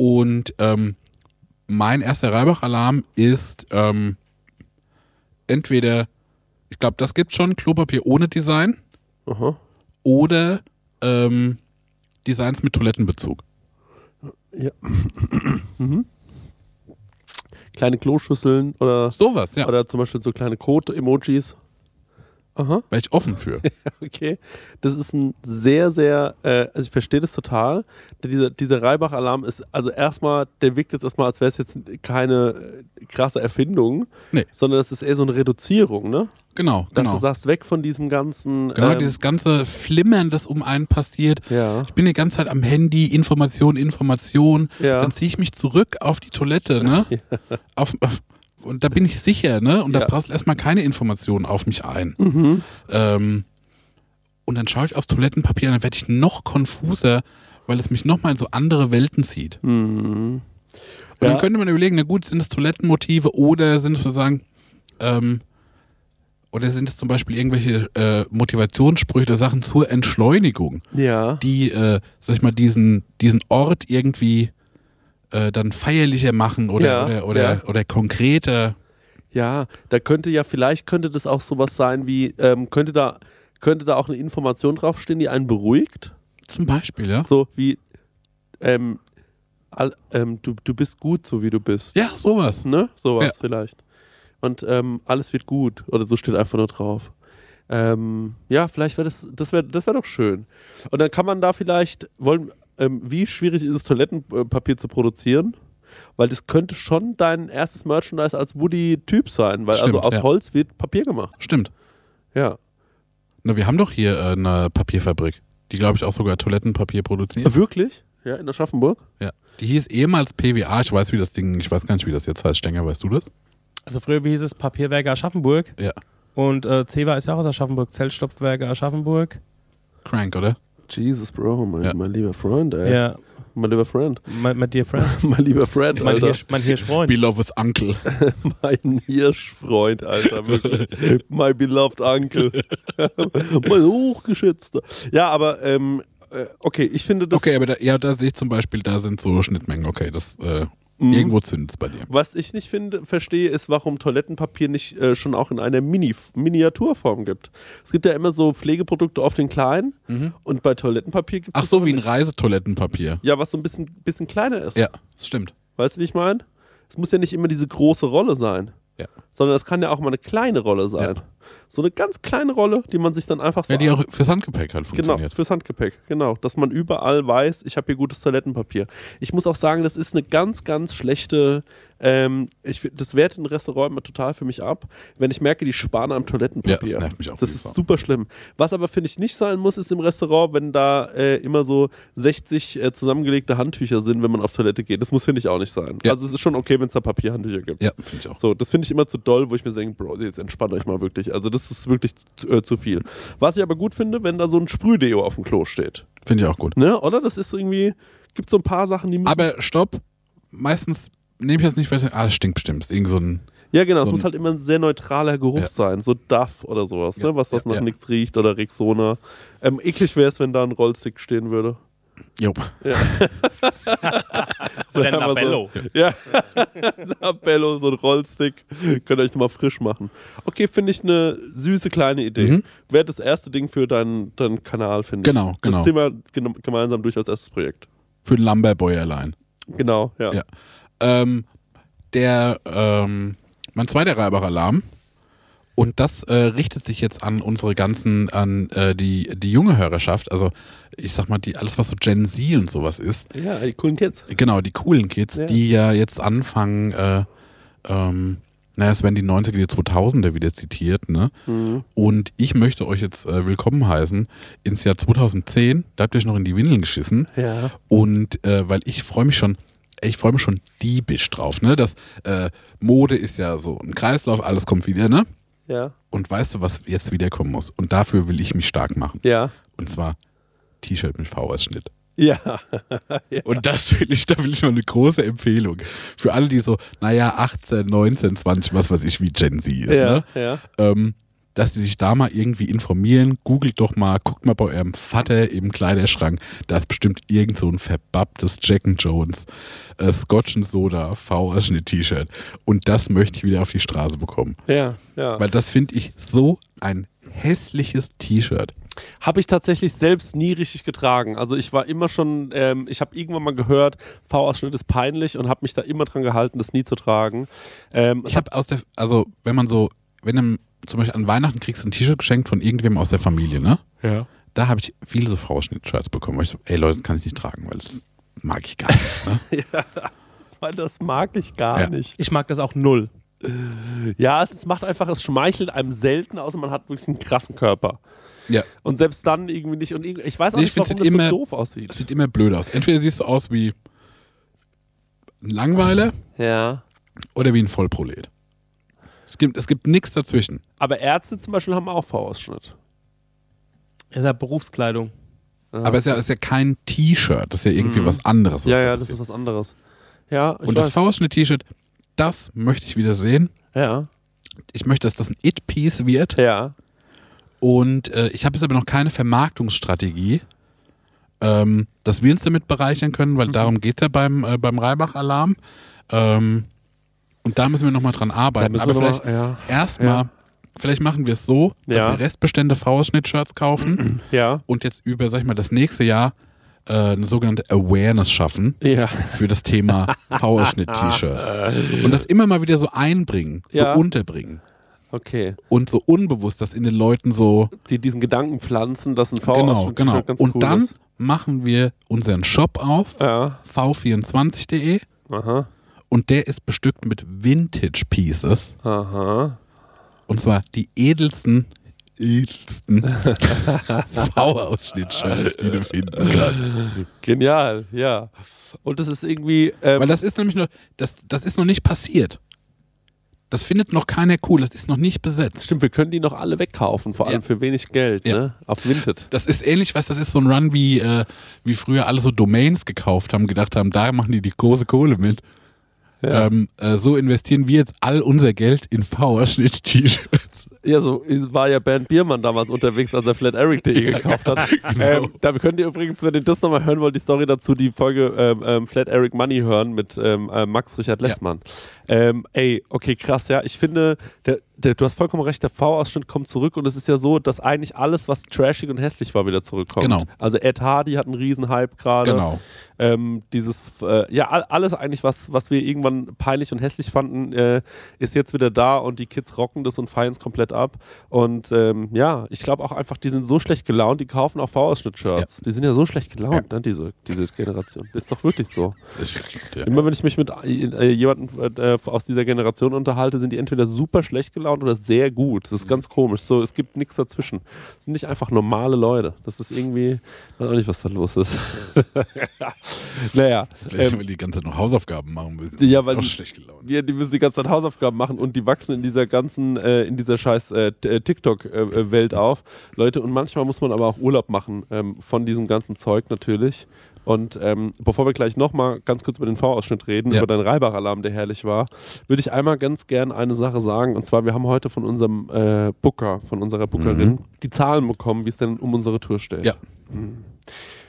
Und ähm, mein erster Reibach-Alarm ist ähm, entweder, ich glaube, das gibt schon Klopapier ohne Design Aha. oder ähm, Designs mit Toilettenbezug. Ja. mhm. Kleine Kloschüsseln oder, Sowas, ja. oder zum Beispiel so kleine Code-Emojis. Aha. Wäre ich offen für. Okay, das ist ein sehr, sehr, äh, also ich verstehe das total. Dieser, dieser Reibach-Alarm ist, also erstmal, der wirkt jetzt erstmal, als wäre es jetzt keine äh, krasse Erfindung, Nee. sondern das ist eher so eine Reduzierung, ne? Genau, Dass genau. du sagst, weg von diesem ganzen. Genau, ähm, dieses ganze Flimmern, das um einen passiert. Ja, Ich bin die ganze Zeit am Handy, Information, Information. ja. Dann ziehe ich mich zurück auf die Toilette, ne? Auf, auf, und da bin ich sicher, ne? Und da Ja. prasselt erstmal keine Information auf mich ein. Mhm. Ähm, und dann schaue ich aufs Toilettenpapier und dann werde ich noch konfuser, weil es mich nochmal in so andere Welten zieht. Mhm. Und dann Ja. könnte man überlegen, na gut, sind es Toilettenmotive oder sind es sozusagen, ähm, oder sind es zum Beispiel irgendwelche äh, Motivationssprüche oder Sachen zur Entschleunigung, Ja. die, äh, sag ich mal, diesen, diesen Ort irgendwie äh, dann feierlicher machen oder, Ja, oder, oder, ja. oder konkreter. Ja, da könnte ja, vielleicht könnte das auch sowas sein wie, ähm, könnte da, könnte da auch eine Information draufstehen, die einen beruhigt? Zum Beispiel, ja. So wie, ähm, all, ähm, du, du bist gut, so wie du bist. Ja, sowas. Ne? Sowas Ja. vielleicht. Und ähm, alles wird gut. Oder so steht einfach nur drauf. Ähm, ja, vielleicht wäre das, das wäre das wär doch schön. Und dann kann man da vielleicht, wollen, ähm, wie schwierig ist es, Toilettenpapier zu produzieren? Weil das könnte schon dein erstes Merchandise als Woody-Typ sein, weil also Stimmt, aus ja. Holz wird Papier gemacht. Stimmt. Ja. Na, wir haben doch hier äh, eine Papierfabrik, die, glaube ich, auch sogar Toilettenpapier produziert. Wirklich? Ja, in Aschaffenburg? Ja. Die hieß ehemals PWA, ich weiß, wie das Ding, ich weiß gar nicht, wie das jetzt heißt. Stenger, weißt du das? Also früher hieß es Papierwerke Aschaffenburg Ja. und äh, Ceva ist ja auch aus Aschaffenburg, Zellstopfwerke Aschaffenburg. Crank, oder? Jesus, Bro, mein, Ja. mein lieber Freund, ey. Ja, Mein lieber Friend. mein, mein dear friend. mein lieber Friend, mein, Alter. Hirsch, mein Hirschfreund. Beloved Uncle. Mein Hirschfreund, Alter, wirklich. My beloved Uncle. mein hochgeschätzter. Ja, aber, ähm, äh, okay, ich finde das. Okay, aber da, ja, da sehe ich zum Beispiel, da sind so Schnittmengen. Okay, das äh, Mhm. irgendwo zündet es bei dir. Was ich nicht finde, verstehe, ist, warum Toilettenpapier nicht äh, schon auch in einer Mini Miniaturform gibt. Es gibt ja immer so Pflegeprodukte auf den kleinen und bei Toilettenpapier gibt es. Ach so, wie ein Reisetoilettenpapier. Ja, was so ein bisschen, bisschen kleiner ist. Ja, das stimmt. Weißt du, wie ich meine? Es muss ja nicht immer diese große Rolle sein, Ja. sondern es kann ja auch mal eine kleine Rolle sein. Ja. So eine ganz kleine Rolle, die man sich dann einfach so Ja, die auch fürs Handgepäck halt Genau, funktioniert. fürs Handgepäck, genau. Dass man überall weiß, ich habe hier gutes Toilettenpapier. Ich muss auch sagen, das ist eine ganz, ganz schlechte, ähm, ich, das wehrt ein Restaurant immer total für mich ab, wenn ich merke, die sparen am Ja, Toilettenpapier. das nervt mich auch. Das ist Fall. super schlimm. Was aber, finde ich, nicht sein muss, ist im Restaurant, wenn da äh, immer so 60 äh, zusammengelegte Handtücher sind, wenn man auf Toilette geht. Das muss, finde ich, auch nicht sein. Ja. Also es ist schon okay, wenn es da Papierhandtücher gibt. Ja, finde ich auch. So, das finde ich immer zu doll, wo ich mir denke, Bro, jetzt entspannt euch mal wirklich. Also das ist wirklich zu, äh, zu viel. Was ich aber gut finde, wenn da so ein Sprühdeo auf dem Klo steht. Finde ich auch gut. Ne? Oder? Das ist irgendwie, gibt so ein paar Sachen, die müssen... Aber stopp, meistens nehme ich das nicht, weil ich, ah, das stinkt bestimmt. Irgend so ein, ja, genau, es so ein- muss halt immer ein sehr neutraler Geruch Ja. sein. So Duff oder sowas, Ja, ne? Was, was ja, nach ja. nichts riecht oder Rexona. Ähm, eklig wäre es, wenn da ein Rollstick stehen würde. jo. So Oder ein Labello. So, ja, Labello, so ein Rollstick. Könnt ihr euch nochmal frisch machen. Okay, finde ich eine süße kleine Idee. Mhm. Wäre das erste Ding für deinen, deinen Kanal, finde ich. Genau, genau. Das ziehen wir gem- gemeinsam durch als erstes Projekt. Für ein Lumberbäuerlein. Genau, ja. Ja. Ähm, der, ähm, mein zweiter Reibacher-Alarm. Und das äh, richtet sich jetzt an unsere ganzen, an äh, die, die junge Hörerschaft. Also, ich sag mal, die, alles, was so Gen Z und sowas ist. Ja, die coolen Kids. Genau, die coolen Kids, Ja. die ja jetzt anfangen, äh, ähm, naja, es werden die 90er, die 2000er wieder zitiert, ne? Mhm. Und ich möchte euch jetzt äh, willkommen heißen ins Jahr 2010. Da habt ihr euch noch in die Windeln geschissen. Ja. Und äh, weil ich freue mich schon, ich freue mich schon diebisch drauf, ne? Das äh, Mode ist ja so ein Kreislauf, alles kommt wieder, ne? Ja. Und weißt du, was jetzt wiederkommen muss? Und dafür will ich mich stark machen. Ja. Und zwar T-Shirt mit VS-Schnitt. Ja. Und das will ich, da will ich mal eine große Empfehlung. Für alle, die so, naja, 18, 19, 20, was weiß ich, wie Gen Z ist, Ja. ne? Ja. ähm, dass die sich da mal irgendwie informieren. Googelt doch mal, guckt mal bei eurem Vater im Kleiderschrank. Da ist bestimmt irgend so ein verbapptes Jack Jones äh, Scotch and Soda V-Schnitt-T-Shirt. Und das möchte ich wieder auf die Straße bekommen. Ja. Ja. Weil das finde ich so ein hässliches T-Shirt. Habe ich tatsächlich selbst nie richtig getragen. Also ich war immer schon, ähm, ich habe irgendwann mal gehört, V-Ausschnitt ist peinlich und habe mich da immer dran gehalten, das nie zu tragen. Ähm, Ich habe aus der, also wenn man so, wenn du zum Beispiel an Weihnachten kriegst du ein T-Shirt geschenkt von irgendwem aus der Familie, ne? ja. Da habe ich viele so V-Schnitt-Shirts bekommen, weil ich so, ey Leute, das kann ich nicht tragen, weil das mag ich gar nicht. Ne? Weil das mag ich gar Ja. nicht. Ich mag das auch null. Ja, es, es macht einfach, es schmeichelt einem selten, außer man hat wirklich einen krassen Körper. ja. Und selbst dann irgendwie nicht. Und ich weiß auch Nee, nicht, ich warum das immer- so doof aussieht. Das sieht immer blöd aus. Entweder siehst du aus wie ein Langweiler Ja. oder wie ein Vollprolet. Es gibt, es gibt nichts dazwischen. Aber Ärzte zum Beispiel haben auch V-Ausschnitt. Das ist ja Berufskleidung. Aber es ist ja, ist ja kein T-Shirt, das ist ja irgendwie Mhm. was anderes. was Ja, ja, das ist was anderes. Ja, ich Und das weiß. V-Schnitt-T-Shirt, das möchte ich wieder sehen. Ja, Ich möchte, dass das ein It-Piece wird. ja. Und äh, ich habe jetzt aber noch keine Vermarktungsstrategie, ähm, dass wir uns damit bereichern können, Mhm. weil darum geht es ja beim, äh, beim Reibach-Alarm. Ähm, und da müssen wir nochmal dran arbeiten. aber vielleicht ja. erstmal, Ja. vielleicht machen wir es so, dass Ja. wir Restbestände V-Schnitt-Shirts kaufen Ja. und jetzt über, sag ich mal, das nächste Jahr äh, eine sogenannte Awareness schaffen für das Thema V-Schnitt-T-Shirt. Und das immer mal wieder so einbringen, so unterbringen. Okay. Und so unbewusst, dass in den Leuten so Die diesen Gedanken pflanzen, dass ein Genau, V-Ausschnitt genau. ganz Und cool dann ist. machen wir unseren Shop auf, Ja. v24.de, Aha. Und der ist bestückt mit Vintage Pieces. Aha. Und zwar die edelsten, edelsten V-Ausschnitt-Shirts, die du finden kannst. Genial, ja. Und das ist irgendwie. Ähm, Weil das ist nämlich noch, das, das ist noch nicht passiert. Das findet noch keiner cool, das ist noch nicht besetzt. Stimmt, wir können die noch alle wegkaufen, vor allem Ja. für wenig Geld, Ja. ne? Auf Vinted. Das ist ähnlich, was das ist so ein Run wie, äh, wie früher alle so Domains gekauft haben, gedacht haben, da machen die die große Kohle mit. Ja. Ähm, äh, so investieren wir jetzt all unser Geld in V-Ausschnitt-T-Shirts. Ja, so war ja Bernd Biermann damals unterwegs, als er FlatEric.de gekauft hat. Genau. ähm, da könnt ihr übrigens, wenn ihr das nochmal hören wollt, die Story dazu, die Folge ähm, ähm, Flat Eric Money hören mit ähm, äh, Max Richard Lessmann. Ähm, ey, okay, krass, ja. Ich finde, der, der, du hast vollkommen recht, der V-Ausschnitt kommt zurück und es ist ja so, dass eigentlich alles, was trashig und hässlich war, wieder zurückkommt. Genau. Also Ed Hardy hat einen Riesenhype gerade. Genau. Ähm, dieses, äh, ja, all- alles eigentlich, was, was wir irgendwann peinlich und hässlich fanden, äh, ist jetzt wieder da und die Kids rocken das und feiern es komplett ab. Und ähm, ja, ich glaube auch einfach, die sind so schlecht gelaunt, die kaufen auch V-Ausschnitt-Shirts. Die sind ja so schlecht gelaunt, ne, diese, diese Generation. Das ist doch wirklich so. Stimmt, ja. Immer wenn ich mich mit äh, jemandem äh, aus dieser Generation unterhalte, sind die entweder super schlecht gelaunt oder sehr gut. Das ist ganz komisch. So, es gibt nichts dazwischen. Das sind nicht einfach normale Leute. Das ist irgendwie, ich weiß auch nicht, was da los ist. naja. Vielleicht, Ähm, weil die ganze Zeit noch Hausaufgaben machen müssen. Ja, weil- Auch schlecht gelaunt. die, die müssen die ganze Zeit Hausaufgaben machen und die wachsen in dieser ganzen, äh, in dieser scheiß äh, äh, TikTok-Welt auf. Leute, und manchmal muss man aber auch Urlaub machen ähm, von diesem ganzen Zeug natürlich. Und ähm, bevor wir gleich nochmal ganz kurz über den V-Ausschnitt reden, Ja. über deinen Reibach-Alarm, der herrlich war, würde ich einmal ganz gern eine Sache sagen. Und zwar, wir haben heute von unserem äh, Booker, von unserer Bookerin, die Zahlen bekommen, wie es denn um unsere Tour steht. Ja.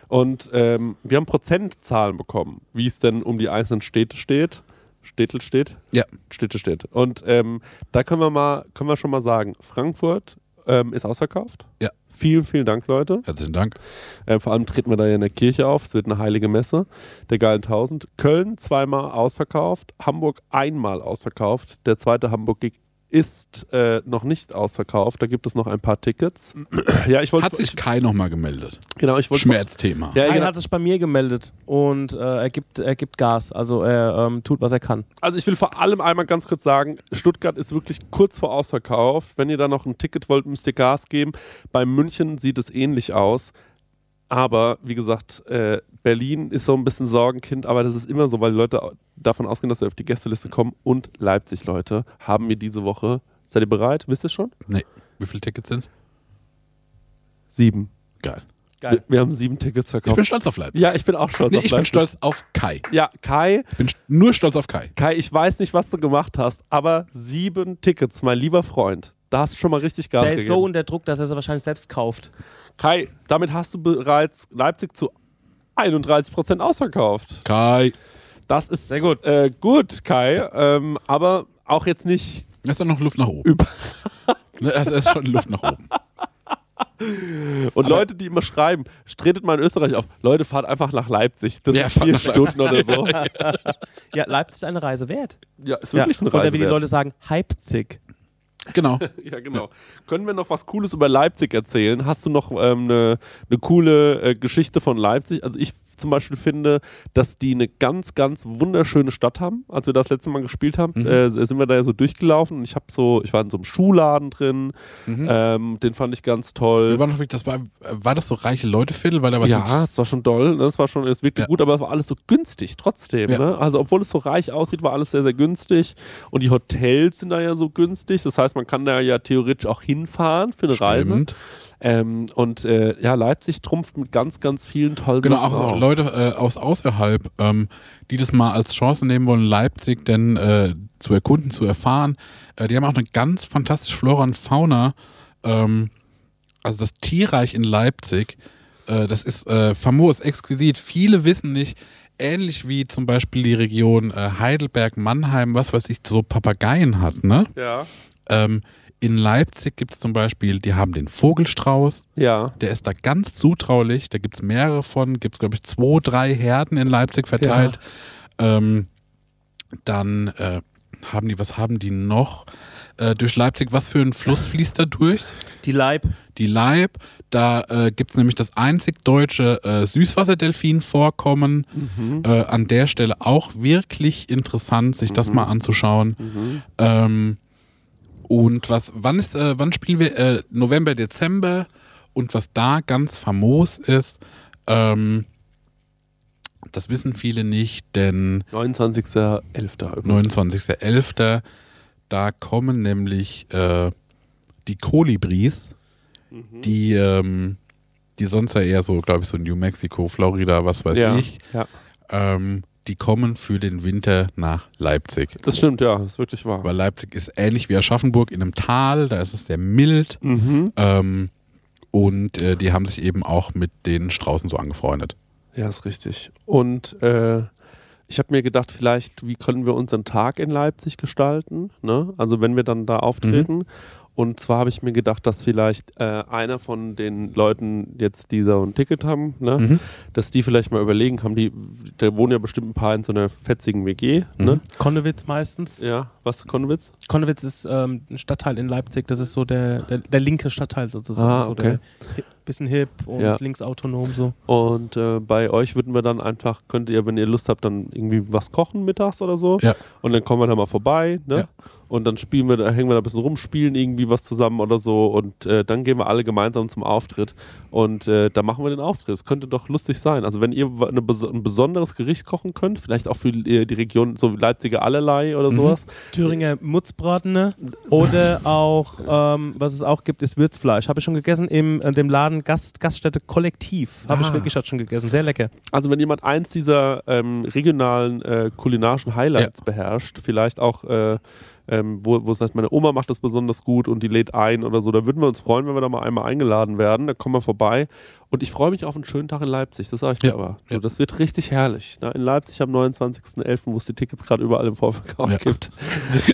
Und ähm, wir haben Prozentzahlen bekommen, wie es denn um die einzelnen Städte steht. Städtel steht? Ja. Städte steht. Und ähm, da können wir mal, können wir schon mal sagen, Frankfurt ähm, ist ausverkauft. Ja. Vielen, vielen Dank, Leute. Herzlichen Dank. Äh, vor allem treten wir da ja in der Kirche auf. Es wird eine heilige Messe der geilen Tausend. Köln zweimal ausverkauft. Hamburg einmal ausverkauft. Der zweite Hamburg-Gig ist äh, noch nicht ausverkauft. Da gibt es noch ein paar Tickets. ja, ich wollte. Hat sich Kai nochmal gemeldet. Genau, ich wollte. Schmerzthema. Ja, Kai genau. hat sich bei mir gemeldet und äh, er, gibt, er gibt Gas. Also er ähm, tut, was er kann. Also ich will vor allem einmal ganz kurz sagen, Stuttgart ist wirklich kurz vor Ausverkauf. Wenn ihr da noch ein Ticket wollt, müsst ihr Gas geben. Bei München sieht es ähnlich aus. Aber wie gesagt, äh, Berlin ist so ein bisschen Sorgenkind, aber das ist immer so, weil die Leute davon ausgehen, dass wir auf die Gästeliste kommen. Und Leipzig, Leute, haben wir diese Woche. Seid ihr bereit? Wisst ihr schon? Nee. Wie viele Tickets sind's? Sieben. Geil. Wir, wir haben sieben Tickets Ich verkauft. bin stolz auf Leipzig. ja, ich bin auch stolz nee, auf ich bin Leipzig. stolz auf Kai. Ja, Kai, Ich bin nur stolz auf Kai. Kai, ich weiß nicht, was du gemacht hast, aber sieben Tickets, mein lieber Freund. Da hast du schon mal richtig Gas Der ist gegeben. so unter Druck, dass er sie wahrscheinlich selbst kauft. Kai, damit hast du bereits Leipzig zu 31% ausverkauft. Kai. Das ist Sehr gut. Äh, gut, Kai. Ähm, aber auch jetzt nicht Da ist doch noch Luft nach oben. über. Es ist schon Luft nach oben. Und Leute, die immer schreiben, tretet mal in Österreich auf. Leute, fahrt einfach nach Leipzig. Das Ja, sind vier Stunden oder so. Ja, Leipzig ist eine Reise wert. Ja, ist wirklich ja. eine Reise. Oder wie die wert. Leute sagen, Leipzig. Genau. Ja, genau. Können wir noch was Cooles über Leipzig erzählen? Hast du noch ähm, eine ne coole äh, Geschichte von Leipzig? Also ich zum Beispiel finde, dass die eine ganz, ganz wunderschöne Stadt haben. Als wir das letzte Mal gespielt haben, Mhm. äh, sind wir da ja so durchgelaufen und ich habe so, ich war in so einem Schuhladen drin, Mhm. ähm, den fand ich ganz toll. War, noch, das war, war das so reiche Leuteviertel? Weil da war so- ja, es war schon doll, ne? es war schon, es wirkte Ja. gut, aber es war alles so günstig trotzdem. Ja. Ne? Also obwohl es so reich aussieht, war alles sehr, sehr günstig und die Hotels sind da ja so günstig. Das heißt, man kann da ja theoretisch auch hinfahren für eine Reise. Stimmt. Ähm, und äh, ja, Leipzig trumpft mit ganz, ganz vielen tollen Genau, Sachen auch so auf. Leute äh, aus außerhalb, ähm, die das mal als Chance nehmen wollen, Leipzig denn äh, zu erkunden, zu erfahren. Äh, die haben auch eine ganz fantastische Flora und Fauna. Ähm, also das Tierreich in Leipzig, äh, das ist äh, famos, exquisit. Viele wissen nicht, ähnlich wie zum Beispiel die Region äh, Heidelberg, Mannheim, was weiß ich, so Papageien hat, ne? Ja. Ähm, in Leipzig gibt es zum Beispiel, die haben den Vogelstrauß, Ja. der ist da ganz zutraulich. Da gibt es mehrere von, gibt es, glaube ich, zwei, drei Herden in Leipzig verteilt. Ähm, dann äh, haben die, was haben die noch? Äh, durch Leipzig, was für ein Fluss fließt da durch? Die Leib. Die Leib. Da äh, gibt es nämlich das einzig deutsche äh, Süßwasserdelfin-Vorkommen. Mhm. Äh, an der Stelle auch wirklich interessant, sich das Mhm. mal anzuschauen. Mhm. Ähm, und was, wann ist, äh, wann spielen wir? Äh, November, Dezember. Und was da ganz famos ist, ähm, das wissen viele nicht, denn 29.11. 29.11. Da kommen nämlich äh, die Kolibris, Mhm. die, ähm, die sonst ja eher so, glaube ich, so New Mexico, Florida, was weiß ja. ich, ja, ähm, die kommen für den Winter nach Leipzig. das stimmt, ja, das ist wirklich wahr. Weil Leipzig ist ähnlich wie Aschaffenburg in einem Tal, da ist es sehr mild. Mhm. Ähm, und äh, die haben sich eben auch mit den Straußen so angefreundet. Ja, ist richtig. Und äh, ich habe mir gedacht, vielleicht, wie können wir unseren Tag in Leipzig gestalten? Ne? Also wenn wir dann da auftreten. Und zwar habe ich mir gedacht, dass vielleicht äh, einer von den Leuten jetzt, die so ein Ticket haben, ne, Mhm. dass die vielleicht mal überlegen haben, die, da wohnen ja bestimmt ein paar in so einer fetzigen WG. Ne? Mhm. Konnewitz meistens. Ja, was, Konnewitz? Konnewitz ist ähm, ein Stadtteil in Leipzig. Das ist so der, der, der linke Stadtteil sozusagen. Ah, so okay. der, hi- bisschen hip und Ja. linksautonom so. Und äh, bei euch würden wir dann einfach, könnt ihr, wenn ihr Lust habt, dann irgendwie was kochen mittags oder so. Ja. Und dann kommen wir da mal vorbei, ne? Ja. Und dann spielen wir, da hängen wir da ein bisschen rum, spielen irgendwie was zusammen oder so und äh, dann gehen wir alle gemeinsam zum Auftritt und äh, da machen wir den Auftritt. Es könnte doch lustig sein. Also wenn ihr eine, ein besonderes Gericht kochen könnt, vielleicht auch für äh, die Region so Leipziger Allerlei oder Mhm. sowas. Thüringer Mutzbratene oder auch, ähm, was es auch gibt, ist Würzfleisch. Habe ich schon gegessen im äh, dem Laden Gast, Gaststätte Kollektiv. Habe ich Ah. wirklich schon gegessen. Sehr lecker. Also wenn jemand eins dieser ähm, regionalen äh, kulinarischen Highlights beherrscht, vielleicht auch, äh, ähm, wo, wo es heißt, meine Oma macht das besonders gut und die lädt ein oder so, da würden wir uns freuen, wenn wir da mal einmal eingeladen werden. Da kommen wir vorbei. Und ich freue mich auf einen schönen Tag in Leipzig, das sage ich dir Ja, aber. So, ja. das wird richtig herrlich. Ne? In Leipzig am 29.11., wo es die Tickets gerade überall im Vorverkauf Ja. gibt.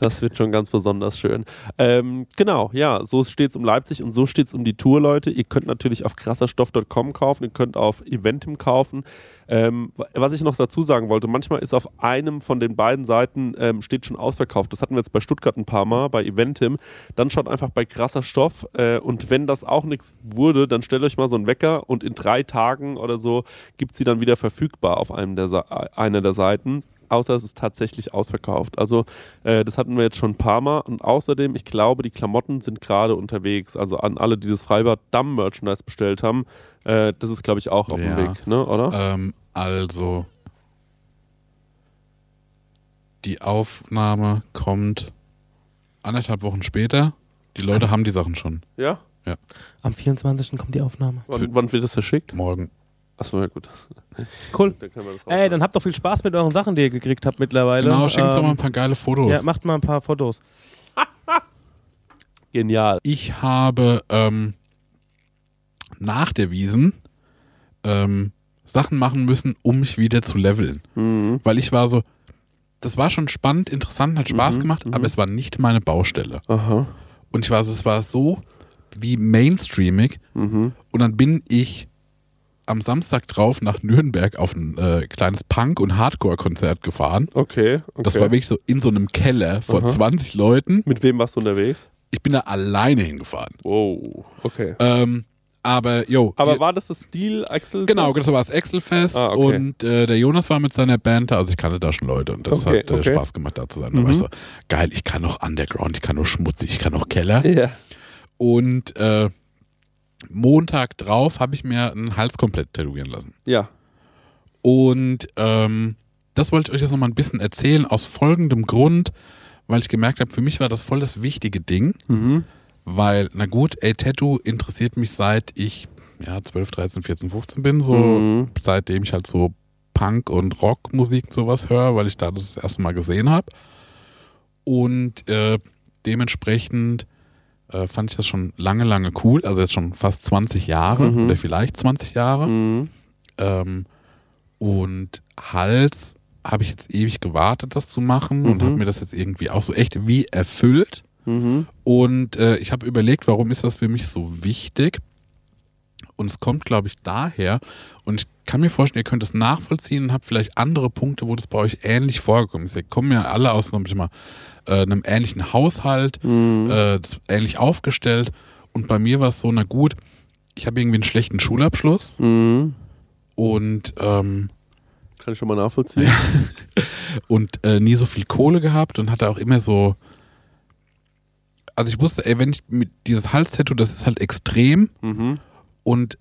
Das wird schon ganz besonders schön. Ähm, genau, ja, so steht es um Leipzig und so steht es um die Tour, Leute. Ihr könnt natürlich auf krasserstoff.com kaufen, ihr könnt auf Eventim kaufen. Ähm, wa- was ich noch dazu sagen wollte, manchmal ist auf einem von den beiden Seiten ähm, steht schon ausverkauft. Das hatten wir jetzt bei Stuttgart ein paar Mal, bei Eventim. Dann schaut einfach bei krasser Stoff äh, und wenn das auch nichts wurde, dann stellt euch mal so einen Wecker und in drei Tagen oder so gibt sie dann wieder verfügbar auf einem der, äh, einer der Seiten. Außer es ist tatsächlich ausverkauft. Also äh, das hatten wir jetzt schon ein paar Mal. Und außerdem, ich glaube, die Klamotten sind gerade unterwegs. Also an alle, die das Freibad Damm Merchandise bestellt haben, äh, das ist, glaube ich, auch auf Ja. dem Weg, ne? oder? Ähm, also, die Aufnahme kommt anderthalb Wochen später. Die Leute haben die Sachen schon. Ja? Am 24. kommt die Aufnahme. Wann, wann wird das verschickt? Morgen. Achso, ja gut. Cool. Dann Ey, dann habt doch viel Spaß mit euren Sachen, die ihr gekriegt habt mittlerweile. Genau, schickt uns doch mal ein Ähm, paar geile Fotos. Ja, macht mal ein paar Fotos. Genial. ich habe ähm, nach der Wiesen ähm, Sachen machen müssen, um mich wieder zu leveln. Mhm. Weil ich war so, das war schon spannend, interessant, hat Spaß Mhm, gemacht, mhm. aber es war nicht meine Baustelle. Aha. Und ich war so, es war so wie mainstreamig. Mhm. Und dann bin ich am Samstag drauf nach Nürnberg auf ein äh, kleines Punk- und Hardcore-Konzert gefahren. Okay, okay. Das war wirklich so in so einem Keller vor Aha. 20 Leuten. Mit wem warst du unterwegs? Ich bin da alleine hingefahren. Wow. Okay. Ähm, aber, yo. Aber war das das Stil, Axel? Genau, das war das Excel-Fest Ah, okay. und äh, der Jonas war mit seiner Band da, also ich kannte da schon Leute und das Okay, hat äh, okay. Spaß gemacht da zu sein. Da war Mhm. ich so, geil, ich kann noch Underground, ich kann noch schmutzig, ich kann noch Keller. Ja. Und äh, Montag drauf habe ich mir einen Hals komplett tätowieren lassen. Ja. Und ähm, das wollte ich euch jetzt nochmal ein bisschen erzählen, aus folgendem Grund, weil ich gemerkt habe, für mich war das voll das wichtige Ding, Mhm. weil, na gut, ey, Tattoo interessiert mich seit ich ja, 12, 13, 14, 15 bin, so Mhm. seitdem ich halt so Punk- und Rockmusik und sowas höre, weil ich da das, das erste Mal gesehen habe. Und äh, dementsprechend äh, fand ich das schon lange, lange cool, also jetzt schon fast 20 Jahre Mhm. oder vielleicht 20 Jahre. Mhm. Ähm, und Hals habe ich jetzt ewig gewartet, das zu machen und Mhm. habe mir das jetzt irgendwie auch so echt wie erfüllt. Mhm. Und äh, ich habe überlegt, warum ist das für mich so wichtig? Und es kommt, glaube ich, daher. Und ich kann mir vorstellen, ihr könnt es nachvollziehen und habt vielleicht andere Punkte, wo das bei euch ähnlich vorgekommen ist. Ihr kommen ja alle aus sag ich mal, äh, einem ähnlichen Haushalt, Mhm. äh, ähnlich aufgestellt. Und bei mir war es so, na gut, ich habe irgendwie einen schlechten Schulabschluss Mhm. und ähm, Kann ich schon mal nachvollziehen. und äh, nie so viel Kohle gehabt und hatte auch immer so. Also ich wusste, ey, wenn ich mit dieses Halstattoo, das ist halt extrem Mhm. und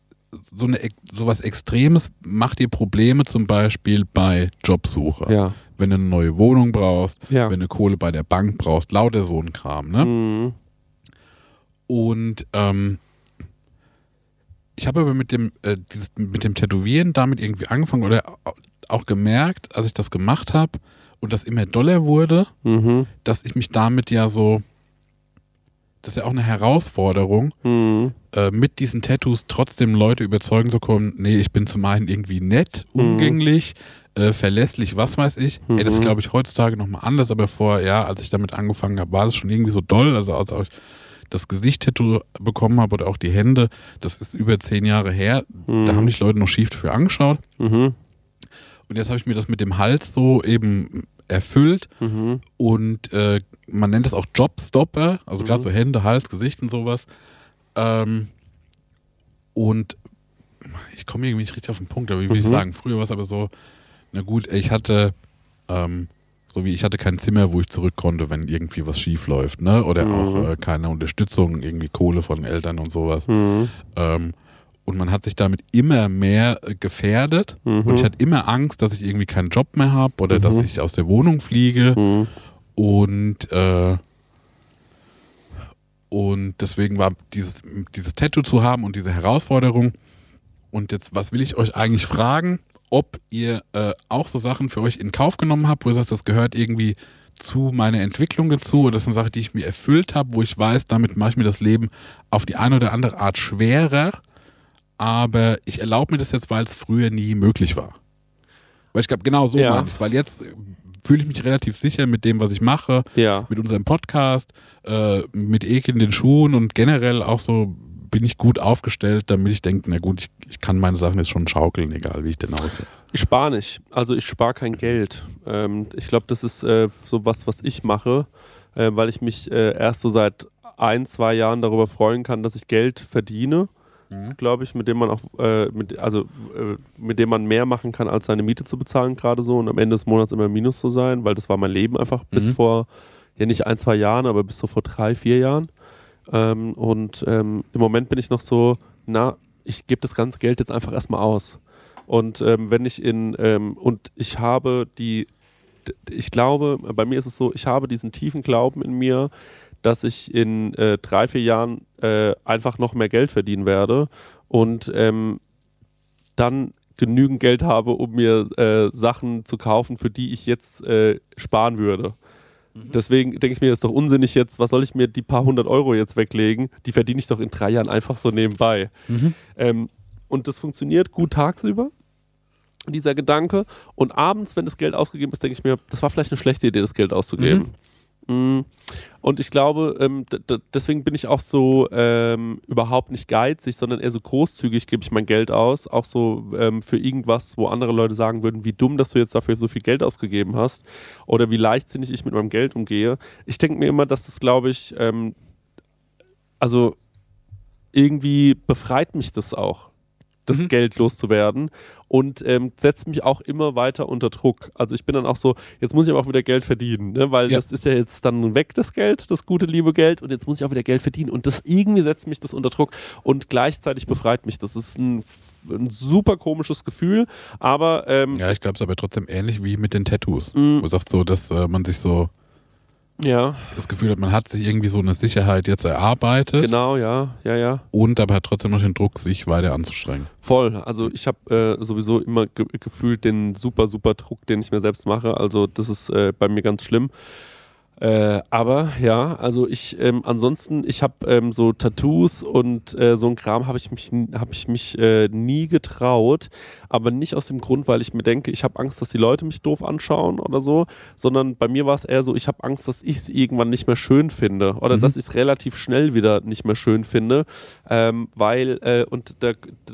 so eine sowas Extremes macht dir Probleme zum Beispiel bei Jobsuche. Ja. Wenn du eine neue Wohnung brauchst, Ja. wenn du Kohle bei der Bank brauchst, lauter so ein Kram, ne? Mhm. Und ähm, ich habe aber mit dem, äh, dieses, mit dem Tätowieren damit irgendwie angefangen oder au- auch gemerkt, als ich das gemacht habe und das immer doller wurde, Mhm. dass ich mich damit ja so, das ist ja auch eine Herausforderung, Mhm. äh, mit diesen Tattoos trotzdem Leute überzeugen zu können, nee, ich bin zum einen irgendwie nett, Mhm. umgänglich, äh, verlässlich, was weiß ich. Ey, das ist, Mhm. glaube ich, heutzutage nochmal anders, aber vorher, ja, als ich damit angefangen habe, war das schon irgendwie so doll. Also als ich das Gesicht-Tattoo bekommen habe oder auch die Hände, das ist über zehn Jahre her, Mhm. da haben dich Leute noch schief dafür angeschaut. Mhm. Und jetzt habe ich mir das mit dem Hals so eben erfüllt Mhm. und äh, man nennt das auch Jobstopper, also gerade Mhm. so Hände, Hals, Gesicht und sowas. Ähm, und ich komme irgendwie nicht richtig auf den Punkt, aber wie will ich Mhm. sagen, früher war es aber so, na gut, ich hatte, ähm, so wie ich hatte kein Zimmer, wo ich zurück konnte, wenn irgendwie was schief läuft, ne? Oder Mhm. auch äh, keine Unterstützung, irgendwie Kohle von Eltern und sowas. Mhm. Ähm, und man hat sich damit immer mehr äh, gefährdet. Mhm. Und ich hatte immer Angst, dass ich irgendwie keinen Job mehr habe oder dass Mhm. ich aus der Wohnung fliege. Und, äh, und deswegen war dieses, dieses Tattoo zu haben und diese Herausforderung. Und jetzt, was will ich euch eigentlich fragen? Ob ihr äh, auch so Sachen für euch in Kauf genommen habt, wo ihr sagt, das gehört irgendwie zu meiner Entwicklung dazu oder das ist eine Sache, die ich mir erfüllt habe, wo ich weiß, damit mache ich mir das Leben auf die eine oder andere Art schwerer, aber ich erlaube mir das jetzt, weil es früher nie möglich war. Weil ich glaube, genau so Ja. meine ich weil jetzt fühle ich mich relativ sicher mit dem, was ich mache, Ja. mit unserem Podcast, äh, mit Ekel in den Schuhen und generell auch so bin ich gut aufgestellt, damit ich denke, na gut, ich, ich kann meine Sachen jetzt schon schaukeln, egal wie ich denn aussehe. Ich spare nicht. Also ich spare kein Geld. Ähm, ich glaube, das ist äh, so was, was ich mache, äh, weil ich mich äh, erst so seit ein, zwei Jahren darüber freuen kann, dass ich Geld verdiene. Glaube ich, mit dem man auch, äh, mit, also äh, mit dem man mehr machen kann, als seine Miete zu bezahlen, gerade so und am Ende des Monats immer im Minus zu sein, weil das war mein Leben einfach bis Mhm. vor, ja nicht ein, zwei Jahren, aber bis so vor drei, vier Jahren. Ähm, und ähm, im Moment bin ich noch so, na, ich gebe das ganze Geld jetzt einfach erstmal aus. Und ähm, wenn ich in, ähm, und ich habe die, ich glaube, bei mir ist es so, ich habe diesen tiefen Glauben in mir, dass ich in äh, drei, vier Jahren äh, einfach noch mehr Geld verdienen werde und ähm, dann genügend Geld habe, um mir äh, Sachen zu kaufen, für die ich jetzt äh, sparen würde. Deswegen denke ich mir, ist doch unsinnig jetzt, was soll ich mir die paar hundert Euro jetzt weglegen? Die verdiene ich doch in drei Jahren einfach so nebenbei. Ähm, und das funktioniert gut tagsüber, dieser Gedanke. Und abends, wenn das Geld ausgegeben ist, denke ich mir, das war vielleicht eine schlechte Idee, das Geld auszugeben. Mm. Und ich glaube, ähm, deswegen bin ich auch so ähm, überhaupt nicht geizig, sondern eher so großzügig gebe ich mein Geld aus. Auch so ähm, für irgendwas, wo andere Leute sagen würden, wie dumm, dass du jetzt dafür so viel Geld ausgegeben hast. Oder wie leichtsinnig ich mit meinem Geld umgehe. Ich denke mir immer, dass das, glaube ich, ähm, also irgendwie befreit mich das auch, das Mhm. Geld loszuwerden und ähm, setzt mich auch immer weiter unter Druck. Also ich bin dann auch so, jetzt muss ich aber auch wieder Geld verdienen, ne? weil Ja. das ist ja jetzt dann weg, das Geld, das gute, liebe Geld und jetzt muss ich auch wieder Geld verdienen und das irgendwie setzt mich das unter Druck und gleichzeitig befreit mich. Das ist ein, ein super komisches Gefühl, aber ähm, Ja, ich glaube, es ist aber trotzdem ähnlich wie mit den Tattoos. Wo du sagst so, dass äh, man sich so ja, das Gefühl hat, man hat sich irgendwie so eine Sicherheit jetzt erarbeitet genau, ja, ja, ja. und aber hat trotzdem noch den Druck, sich weiter anzustrengen. Voll. Also ich habe äh, sowieso immer ge gefühlt den super, super Druck, den ich mir selbst mache. Also das ist äh, bei mir ganz schlimm. Äh, aber ja, also ich ähm, ansonsten, ich habe ähm, so Tattoos und äh, so ein Kram habe ich mich, habe ich mich äh, nie getraut, aber nicht aus dem Grund, weil ich mir denke, ich habe Angst, dass die Leute mich doof anschauen oder so, sondern bei mir war es eher so, ich habe Angst, dass ich es irgendwann nicht mehr schön finde oder Mhm. dass ich es relativ schnell wieder nicht mehr schön finde, ähm, weil äh, und da,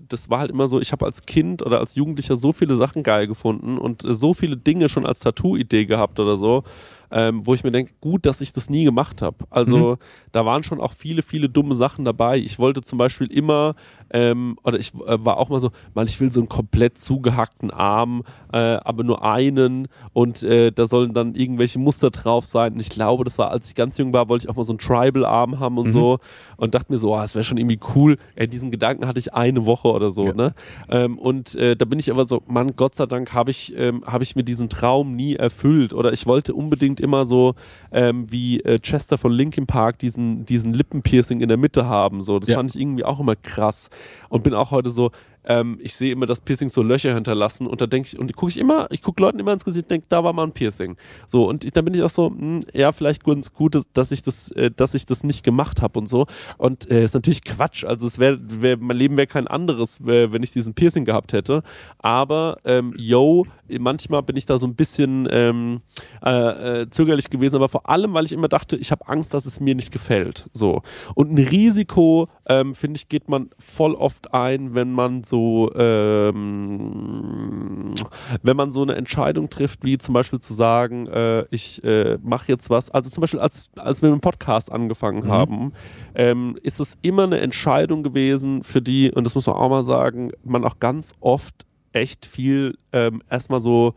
das war halt immer so, ich habe als Kind oder als Jugendlicher so viele Sachen geil gefunden und äh, so viele Dinge schon als Tattoo-Idee gehabt oder so, ähm, wo ich mir denke, gut, dass ich das nie gemacht habe. Also da waren schon auch viele, viele dumme Sachen dabei. Ich wollte zum Beispiel immer, ähm, oder ich äh, war auch mal so, mal ich will so einen komplett zugehackten Arm, äh, aber nur einen und äh, da sollen dann irgendwelche Muster drauf sein. Und ich glaube, das war, als ich ganz jung war, wollte ich auch mal so einen Tribal-Arm haben und Mhm. so und dachte mir so, ah, das wäre schon irgendwie cool. Ey, diesen Gedanken hatte ich eine Woche oder so, Ja. ne? Ähm, und äh, da bin ich aber so, Mann, Gott sei Dank habe ich, ähm, hab ich mir diesen Traum nie erfüllt. Oder ich wollte unbedingt immer so ähm, wie äh, Chester von Linkin Park diesen, diesen Lippenpiercing in der Mitte haben. So. Das Ja. fand ich irgendwie auch immer krass. Und bin auch heute so, ähm, ich sehe immer, dass Piercings so Löcher hinterlassen und da denke ich, und gucke ich immer, ich gucke Leuten immer ins Gesicht und denke, da war mal ein Piercing. So, und dann bin ich auch so, hm, ja, vielleicht ganz gut, dass- ich das, äh, dass ich das nicht gemacht habe und so. Und äh, ist natürlich Quatsch. Also es wäre, wär, mein Leben wäre kein anderes, äh, wenn ich diesen Piercing gehabt hätte. Aber ähm, yo, manchmal bin ich da so ein bisschen ähm, äh, äh, zögerlich gewesen, aber vor allem, weil ich immer dachte, ich habe Angst, dass es mir nicht gefällt. So. Und ein Risiko, ähm, finde ich, geht man voll oft ein, wenn man so, ähm, wenn man so eine Entscheidung trifft, wie zum Beispiel zu sagen, äh, ich äh, mache jetzt was. Also zum Beispiel, als, als wir mit dem Podcast angefangen Mhm. haben, ähm, ist es immer eine Entscheidung gewesen, für die, und das muss man auch mal sagen, man auch ganz oft echt viel ähm, erstmal so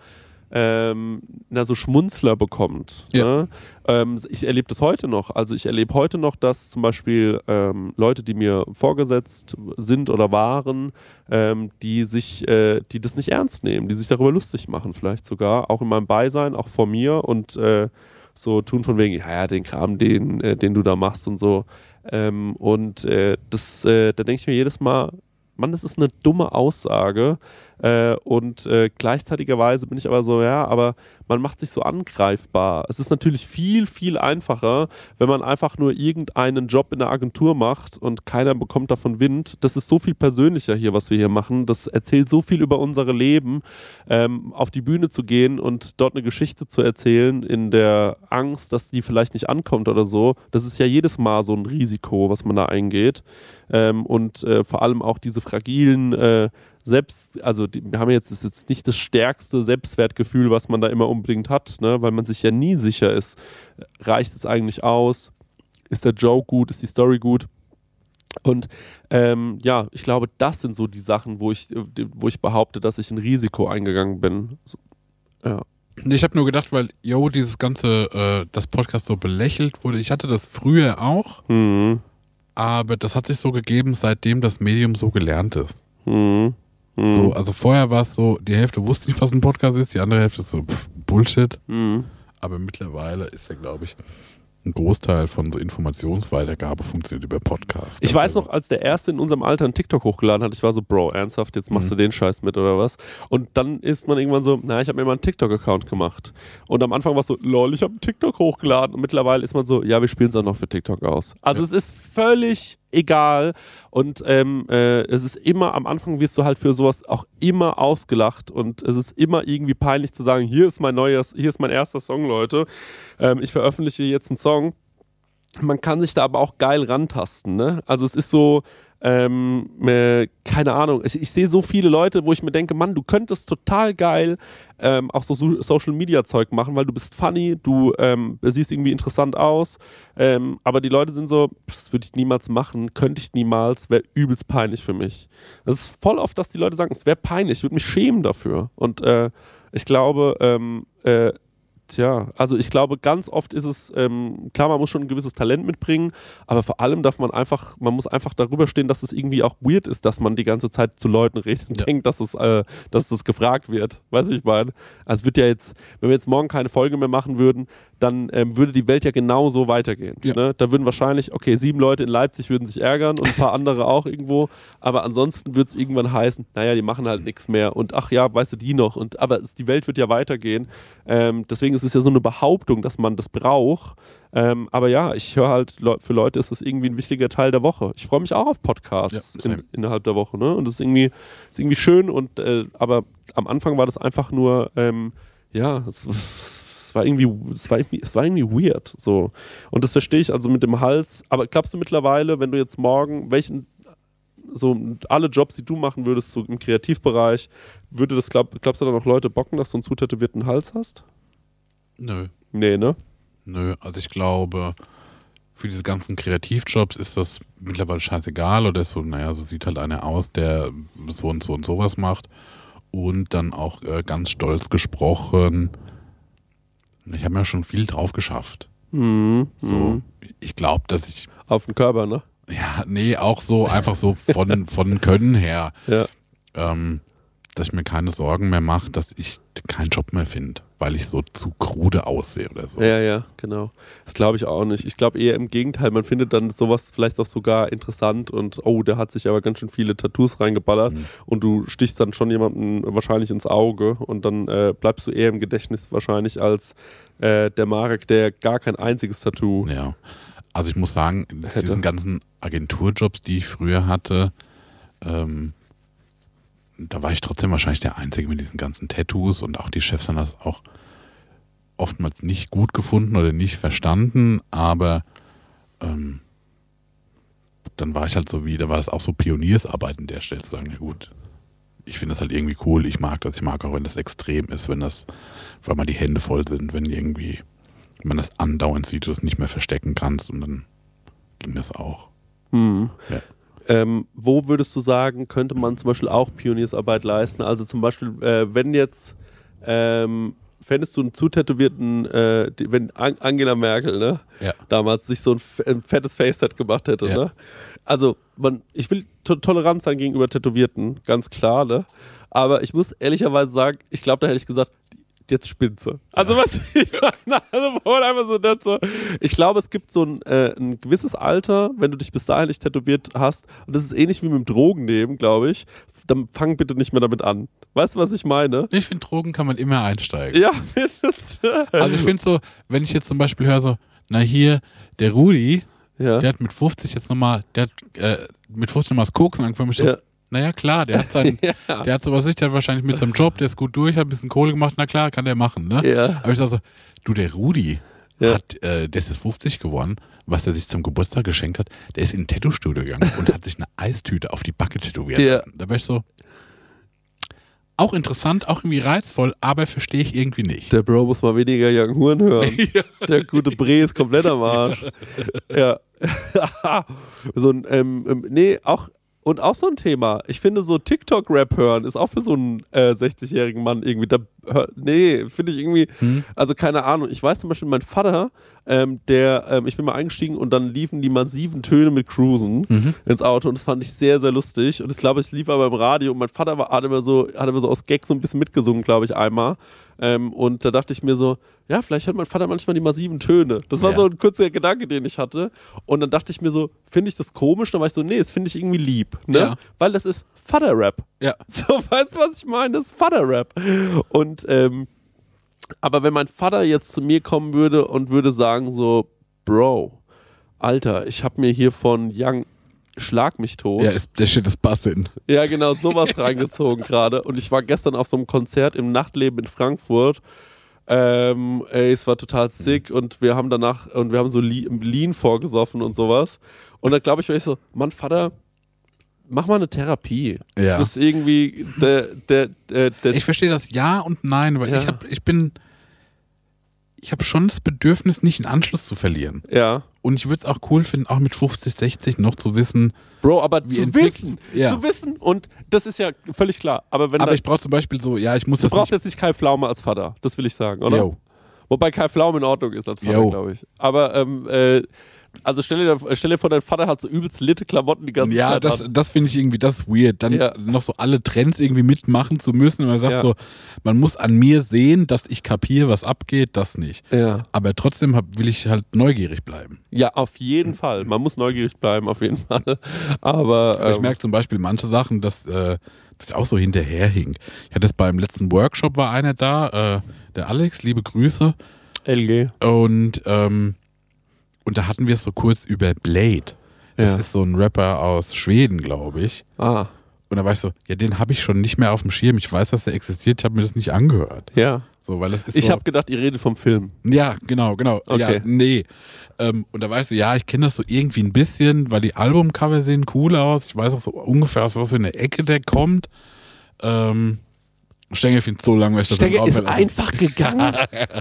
ähm, na, so Schmunzler bekommt. Ja. Ne? Ähm, ich erlebe das heute noch. Also ich erlebe heute noch, dass zum Beispiel ähm, Leute, die mir vorgesetzt sind oder waren, ähm, die sich, äh, die das nicht ernst nehmen, die sich darüber lustig machen, vielleicht sogar, auch in meinem Beisein, auch vor mir und äh, so tun von wegen, ja, ja, den Kram, den, äh, den du da machst und so. Ähm, und äh, das, äh, da denke ich mir jedes Mal, Mann, das ist eine dumme Aussage, Äh, und äh, gleichzeitigerweise bin ich aber so, ja, aber man macht sich so angreifbar. Es ist natürlich viel, viel einfacher, wenn man einfach nur irgendeinen Job in der Agentur macht und keiner bekommt davon Wind. Das ist so viel persönlicher hier, was wir hier machen. Das erzählt so viel über unsere Leben, ähm, auf die Bühne zu gehen und dort eine Geschichte zu erzählen in der Angst, dass die vielleicht nicht ankommt oder so. Das ist ja jedes Mal so ein Risiko, was man da eingeht. Ähm, und äh, vor allem auch diese fragilen äh, selbst, also die, wir haben jetzt, ist jetzt nicht das stärkste Selbstwertgefühl, was man da immer unbedingt hat, ne? weil man sich ja nie sicher ist, reicht es eigentlich aus? Ist der Joke gut? Ist die Story gut? Und ähm, ja, ich glaube, das sind so die Sachen, wo ich, wo ich behaupte, dass ich ein Risiko eingegangen bin. So, ja. Ich habe nur gedacht, weil, yo, dieses ganze, äh, das Podcast so belächelt wurde. Ich hatte das früher auch, Mhm. aber das hat sich so gegeben, seitdem das Medium so gelernt ist. Mhm. Mhm. So, also vorher war es so, die Hälfte wusste nicht, was ein Podcast ist, die andere Hälfte ist so pff, Bullshit. Mhm. Aber mittlerweile ist ja, glaube ich, ein Großteil von so Informationsweitergabe funktioniert über Podcasts. Ich weiß Also, noch, als der Erste in unserem Alter einen TikTok hochgeladen hat, ich war so, Bro, ernsthaft, jetzt machst du den Scheiß mit oder was? Und dann ist man irgendwann so, na, ich habe mir mal einen TikTok-Account gemacht. Und am Anfang war es so, lol, ich habe einen TikTok hochgeladen. Und mittlerweile ist man so, ja, wir spielen es auch noch für TikTok aus. Also Ja. es ist völlig egal. Und ähm, äh, es ist immer, am Anfang wirst du halt für sowas auch immer ausgelacht. Und es ist immer irgendwie peinlich zu sagen, hier ist mein neues, hier ist mein erster Song, Leute. Ähm, ich veröffentliche jetzt einen Song man kann sich da aber auch geil rantasten. Ne? Also es ist so, ähm, äh, keine Ahnung, ich, ich sehe so viele Leute, wo ich mir denke, Mann, du könntest total geil ähm, auch so Su- Social-Media-Zeug machen, weil du bist funny, du ähm, siehst irgendwie interessant aus, ähm, aber die Leute sind so, "Pff, das würde ich niemals machen, könnte ich niemals, wäre übelst peinlich für mich. Das ist voll oft, dass die Leute sagen, es wäre peinlich, ich würde mich schämen dafür. Und äh, ich glaube, ähm, äh, Tja, also ich glaube, ganz oft ist es, ähm, klar, man muss schon ein gewisses Talent mitbringen, aber vor allem darf man einfach, man muss einfach darüber stehen, dass es irgendwie auch weird ist, dass man die ganze Zeit zu Leuten redet und Ja. denkt, dass es, äh, dass das gefragt wird. Weißt du, wie ich meine? Also wird ja jetzt, wenn wir jetzt morgen keine Folge mehr machen würden, dann ähm, würde die Welt ja genauso weitergehen. Ja. Ne? Da würden wahrscheinlich, okay, sieben Leute in Leipzig würden sich ärgern und ein paar andere auch irgendwo, aber ansonsten wird es irgendwann heißen, naja, die machen halt nichts mehr und ach ja, weißt du, die noch und aber es, die Welt wird ja weitergehen. Ähm, deswegen ist es ja so eine Behauptung, dass man das braucht. Ähm, aber ja, ich höre halt, für Leute ist das irgendwie ein wichtiger Teil der Woche. Ich freue mich auch auf Podcasts Ja, in, innerhalb der Woche, ne? Und das ist irgendwie, ist irgendwie schön und äh, aber am Anfang war das einfach nur, ähm, ja, es, es war irgendwie, es war irgendwie, es war irgendwie weird. So. Und das verstehe ich also mit dem Hals. Aber glaubst du mittlerweile, wenn du jetzt morgen, welchen, so alle Jobs, die du machen würdest, so im Kreativbereich, würde das, glaub, glaubst du da noch Leute bocken, dass du einen zutätowierten Hals hast? Nö. Nee, ne? Nö, also ich glaube, für diese ganzen Kreativjobs ist das mittlerweile scheißegal oder ist so, naja, so sieht halt einer aus, der so und so und sowas macht. Und dann auch äh, ganz stolz gesprochen, ich habe mir schon viel drauf geschafft. Mhm. So, Mhm. ich glaube, dass ich, Auf den Körper, ne? ja, nee, auch so einfach so von, von Können her, Ja. ähm, dass ich mir keine Sorgen mehr mache, dass ich keinen Job mehr finde, weil ich so zu krude aussehe oder so. Ja, ja, genau. Das glaube ich auch nicht. Ich glaube eher im Gegenteil, man findet dann sowas vielleicht auch sogar interessant und oh, der hat sich aber ganz schön viele Tattoos reingeballert Mhm. und du stichst dann schon jemanden wahrscheinlich ins Auge und dann äh, bleibst du eher im Gedächtnis wahrscheinlich als äh, der Marek, der gar kein einziges Tattoo. Ja. Also ich muss sagen, diesen ganzen Agenturjobs, die ich früher hatte, ähm, da war ich trotzdem wahrscheinlich der Einzige mit diesen ganzen Tattoos und auch die Chefs haben das auch oftmals nicht gut gefunden oder nicht verstanden, aber ähm, dann war ich halt so wie, da war das auch so Pioniersarbeit in der Stelle zu sagen, na gut, ich finde das halt irgendwie cool, ich mag das, ich mag auch, wenn das extrem ist, wenn das, weil mal die Hände voll sind, wenn irgendwie man das andauernd sieht, du es nicht mehr verstecken kannst und dann ging das auch. Hm. Ja. Ähm, wo würdest du sagen, könnte man zum Beispiel auch Pioniersarbeit leisten? Also zum Beispiel, äh, wenn jetzt, ähm, fändest du einen zutätowierten, äh, wenn An Angela Merkel, ne? Ja. damals sich so ein, fettes Face-Set gemacht hätte. Ja. Ne? Also, man, ich will to tolerant sein gegenüber Tätowierten, ganz klar, ne? Aber ich muss ehrlicherweise sagen, ich glaube, da hätte ich gesagt, jetzt spinnt. Also was ich meine, also einfach so nicht so. Ich glaube, es gibt so ein, äh, ein gewisses Alter, wenn du dich bis dahin nicht tätowiert hast, und das ist ähnlich wie mit dem Drogennehmen, glaube ich, dann fang bitte nicht mehr damit an. Weißt du, was ich meine? Ich finde, Drogen kann man immer einsteigen. Ja, findest du? Also ich finde so, wenn ich jetzt zum Beispiel höre so, na hier, der Rudi, ja. der hat mit 50 jetzt nochmal, der hat äh, mit 50 nochmal das Koksen angefangen. Ich so, Ja. Naja, klar, der hat sein, Ja. der hat sowas nicht, der hat wahrscheinlich mit seinem Job, der ist gut durch, hat ein bisschen Kohle gemacht, na klar, kann der machen, ne? Ja. Aber ich sag so, du, der Rudi, Ja. hat, äh, der ist jetzt 50 geworden, was er sich zum Geburtstag geschenkt hat, der ist in ein Tattoo-Studio gegangen und hat sich eine Eistüte auf die Backe tätowiert Ja. Da war ich so, auch interessant, auch irgendwie reizvoll, aber verstehe ich irgendwie nicht. Der Bro muss mal weniger Young Huren hören. Der gute Bre ist komplett am Arsch. Ja. so ein, ähm, ähm, nee, auch, und auch so ein Thema. Ich finde, so TikTok-Rap hören ist auch für so einen äh, 60-jährigen Mann irgendwie, da, nee, finde ich irgendwie, also keine Ahnung. Ich weiß zum Beispiel, mein Vater, ähm, der, ähm, ich bin mal eingestiegen und dann liefen die massiven Töne mit Cruisen ins Auto und das fand ich sehr, sehr lustig. Und das glaube ich, lief aber im Radio und mein Vater war, hat immer so, hat immer so aus Gag so ein bisschen mitgesungen, glaube ich, einmal. Ähm, und da dachte ich mir so, ja, vielleicht hört mein Vater manchmal die massiven Töne. Das war Ja. so ein kurzer Gedanke, den ich hatte. Und dann dachte ich mir so, finde ich das komisch? Dann war ich so, nee, das finde ich irgendwie lieb. Ne? Ja. Weil das ist Vater-Rap. Ja. So, weißt du, was ich meine? Das ist Vater-Rap. Und, ähm, aber wenn mein Vater jetzt zu mir kommen würde und würde sagen so, Bro, Alter, ich habe mir hier von Young Schlag mich tot. Ja, ist, der Shit ist Bassin. Ja, genau, sowas reingezogen gerade. Und ich war gestern auf so einem Konzert im Nachtleben in Frankfurt. Ähm, ey, es war total sick und wir haben danach, und wir haben so Lean vorgesoffen und sowas. Und dann glaube ich, war ich so, Mann, Vater, mach mal eine Therapie. Ja. Das ist irgendwie der, der, der, der Ich verstehe das ja und nein, weil Ja. ich, hab, ich bin, ich habe schon das Bedürfnis, nicht einen Anschluss zu verlieren. ja. Und ich würde es auch cool finden, auch mit 50, 60 noch zu wissen. Bro, aber zu entwickelt- wissen, Ja. zu wissen, und das ist ja völlig klar. Aber wenn Aber da, ich brauche zum Beispiel so, ja, ich muss du das brauchst nicht. jetzt nicht Kai Pflaume als Vater, das will ich sagen, oder? Yo. Wobei Kai Pflaume in Ordnung ist als Vater, glaube ich. Aber ähm, äh, also stell dir, stell dir vor, dein Vater hat so übelst litte Klamotten die ganze Ja, Zeit. das, an. das finde ich irgendwie, das ist weird. Dann Ja. noch so alle Trends irgendwie mitmachen zu müssen. Und man sagt Ja. so, man muss an mir sehen, dass ich kapiere, was abgeht, das nicht. ja. Aber trotzdem hab, will ich halt neugierig bleiben. ja, auf jeden Fall. Man muss neugierig bleiben, auf jeden Fall. Aber, Aber ich ähm, merke zum Beispiel manche Sachen, dass, äh, dass ich auch so hinterherhing. Ich hatte es beim letzten Workshop, war einer da, äh, der Alex, liebe Grüße. LG. Und, ähm, und da hatten wir es so kurz über Blade. Das Ja. ist so ein Rapper aus Schweden, glaube ich. Ah, Und da war ich so, ja, den habe ich schon nicht mehr auf dem Schirm. Ich weiß, dass der existiert, ich habe mir das nicht angehört. ja. So, weil das ist Ich so, habe gedacht, ihr redet vom Film. Ja, genau, genau. Okay. Ja, nee. Ähm, und da weißt du, ja, ich kenne das so irgendwie ein bisschen, weil die Albumcover sehen cool aus. Ich weiß auch so ungefähr, aus was für eine Ecke der kommt. Ähm, Stengel findet so langweilig, dass Stenger den ist einfach gegangen.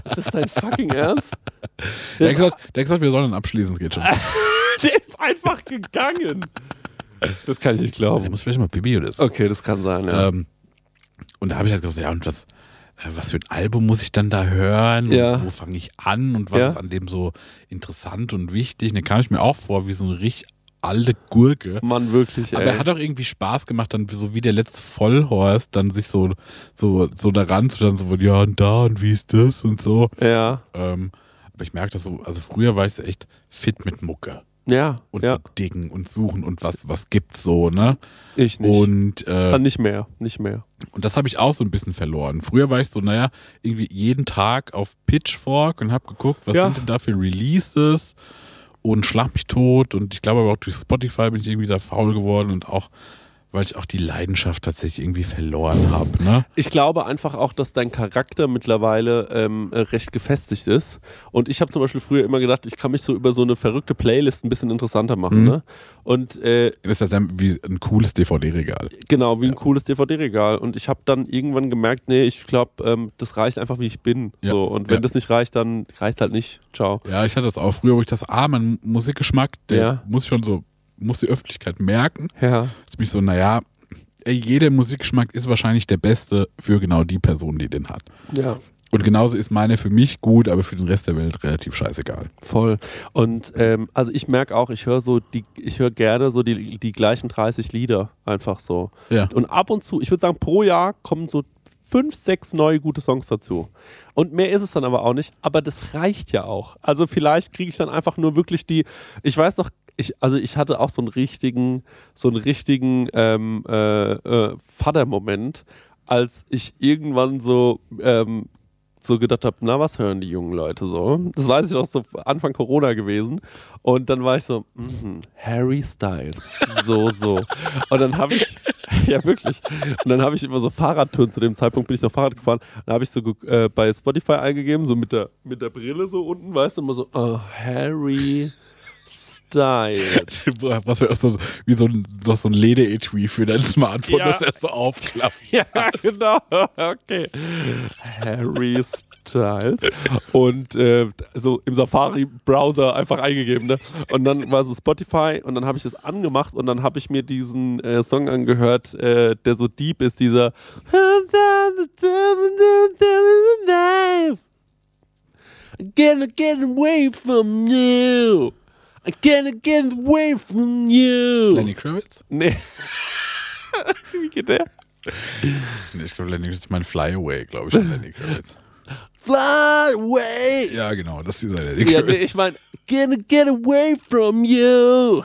ist das dein fucking Ernst? Der hat, gesagt, der gesagt, wir sollen abschließen, es geht schon. Der ist einfach gegangen. Das kann ich nicht Der glauben. muss vielleicht mal Bibi oder so. Okay, das kann sein, ja. Ähm, und da habe ich halt gesagt, ja, und das, äh, was für ein Album muss ich dann da hören? Ja. Und wo fange ich an? Und was Ja. ist an dem so interessant und wichtig? Und dann kam ich mir auch vor, wie so eine richtig alte Gurke. Mann, wirklich, Aber ey. er hat auch irgendwie Spaß gemacht, dann so wie der letzte Vollhorst, dann sich so, so, so daran zu dann so, ja, und da, und wie ist das und so. ja, Ähm, aber ich merke das so, also früher war ich echt fit mit Mucke ja, und ja. so diggen und suchen und was, was gibt's so, ne? Ich nicht. Und, Ah, äh, nicht mehr, nicht mehr. und das habe ich auch so ein bisschen verloren. Früher war ich so, naja, irgendwie jeden Tag auf Pitchfork und habe geguckt, was Ja. sind denn da für Releases und schlag mich tot. Und ich glaube aber auch durch Spotify bin ich irgendwie da faul geworden und auch, weil ich auch die Leidenschaft tatsächlich irgendwie verloren habe. Ne? Ich glaube einfach auch, dass dein Charakter mittlerweile ähm, äh, recht gefestigt ist. Und ich habe zum Beispiel früher immer gedacht, ich kann mich so über so eine verrückte Playlist ein bisschen interessanter machen. Mhm. Ne? Und äh, Das ist ja wie ein cooles DVD-Regal. genau, wie ein cooles DVD-Regal. Und ich habe dann irgendwann gemerkt, nee, ich glaube, ähm, das reicht einfach, wie ich bin. Ja. So. Und wenn Ja. das nicht reicht, dann reicht halt nicht. Ciao. Ja, ich hatte das auch früher, wo ich das, ah, mein Musikgeschmack, der Ja. muss schon so, muss die Öffentlichkeit merken. Ja. Jetzt bin ich so, naja, jeder Musikgeschmack ist wahrscheinlich der beste für genau die Person, die den hat. Ja. Und genauso ist meine für mich gut, aber für den Rest der Welt relativ scheißegal. Voll. Und ähm, also ich merke auch, ich höre so die, ich höre gerne so die, die gleichen 30 Lieder einfach so. Ja. Und ab und zu, ich würde sagen, pro Jahr kommen so fünf, sechs neue gute Songs dazu. Und mehr ist es dann aber auch nicht. Aber das reicht ja auch. Also vielleicht kriege ich dann einfach nur wirklich die, ich weiß noch, ich, also ich hatte auch so einen richtigen, so einen richtigen ähm, äh, äh, Vatermoment, als ich irgendwann so ähm, so gedacht habe, na, was hören die jungen Leute so? Das weiß ich noch so Anfang Corona gewesen. Und dann war ich so, mhm, Harry Styles. So, so. Und dann habe ich, ja wirklich, und dann habe ich immer so Fahrradtouren, zu dem Zeitpunkt bin ich noch Fahrrad gefahren, dann habe ich so äh, bei Spotify eingegeben, so mit der, mit der Brille so unten, weißt du, immer so, oh, Harry Styles. Was wäre so, wie so ein, noch so ein Lederetui für dein Smartphone, Ja. das er so aufklappt. Ja, genau. Okay. Harry Styles. Und äh, so im Safari-Browser einfach eingegeben. Ne? Und dann war so Spotify und dann habe ich das angemacht und dann habe ich mir diesen äh, Song angehört, äh, der so deep ist, dieser gotta get away from you. I gotta get away from you. Lenny Kravitz? Nee. Wie geht der? Nee, ich glaube, Lenny Kravitz ist mein Flyaway, glaube ich, von Lenny Kravitz. Fly away. Ja, genau, das ist dieser Lenny Ja, Kravitz. nee, ich meine, gonna get away from you.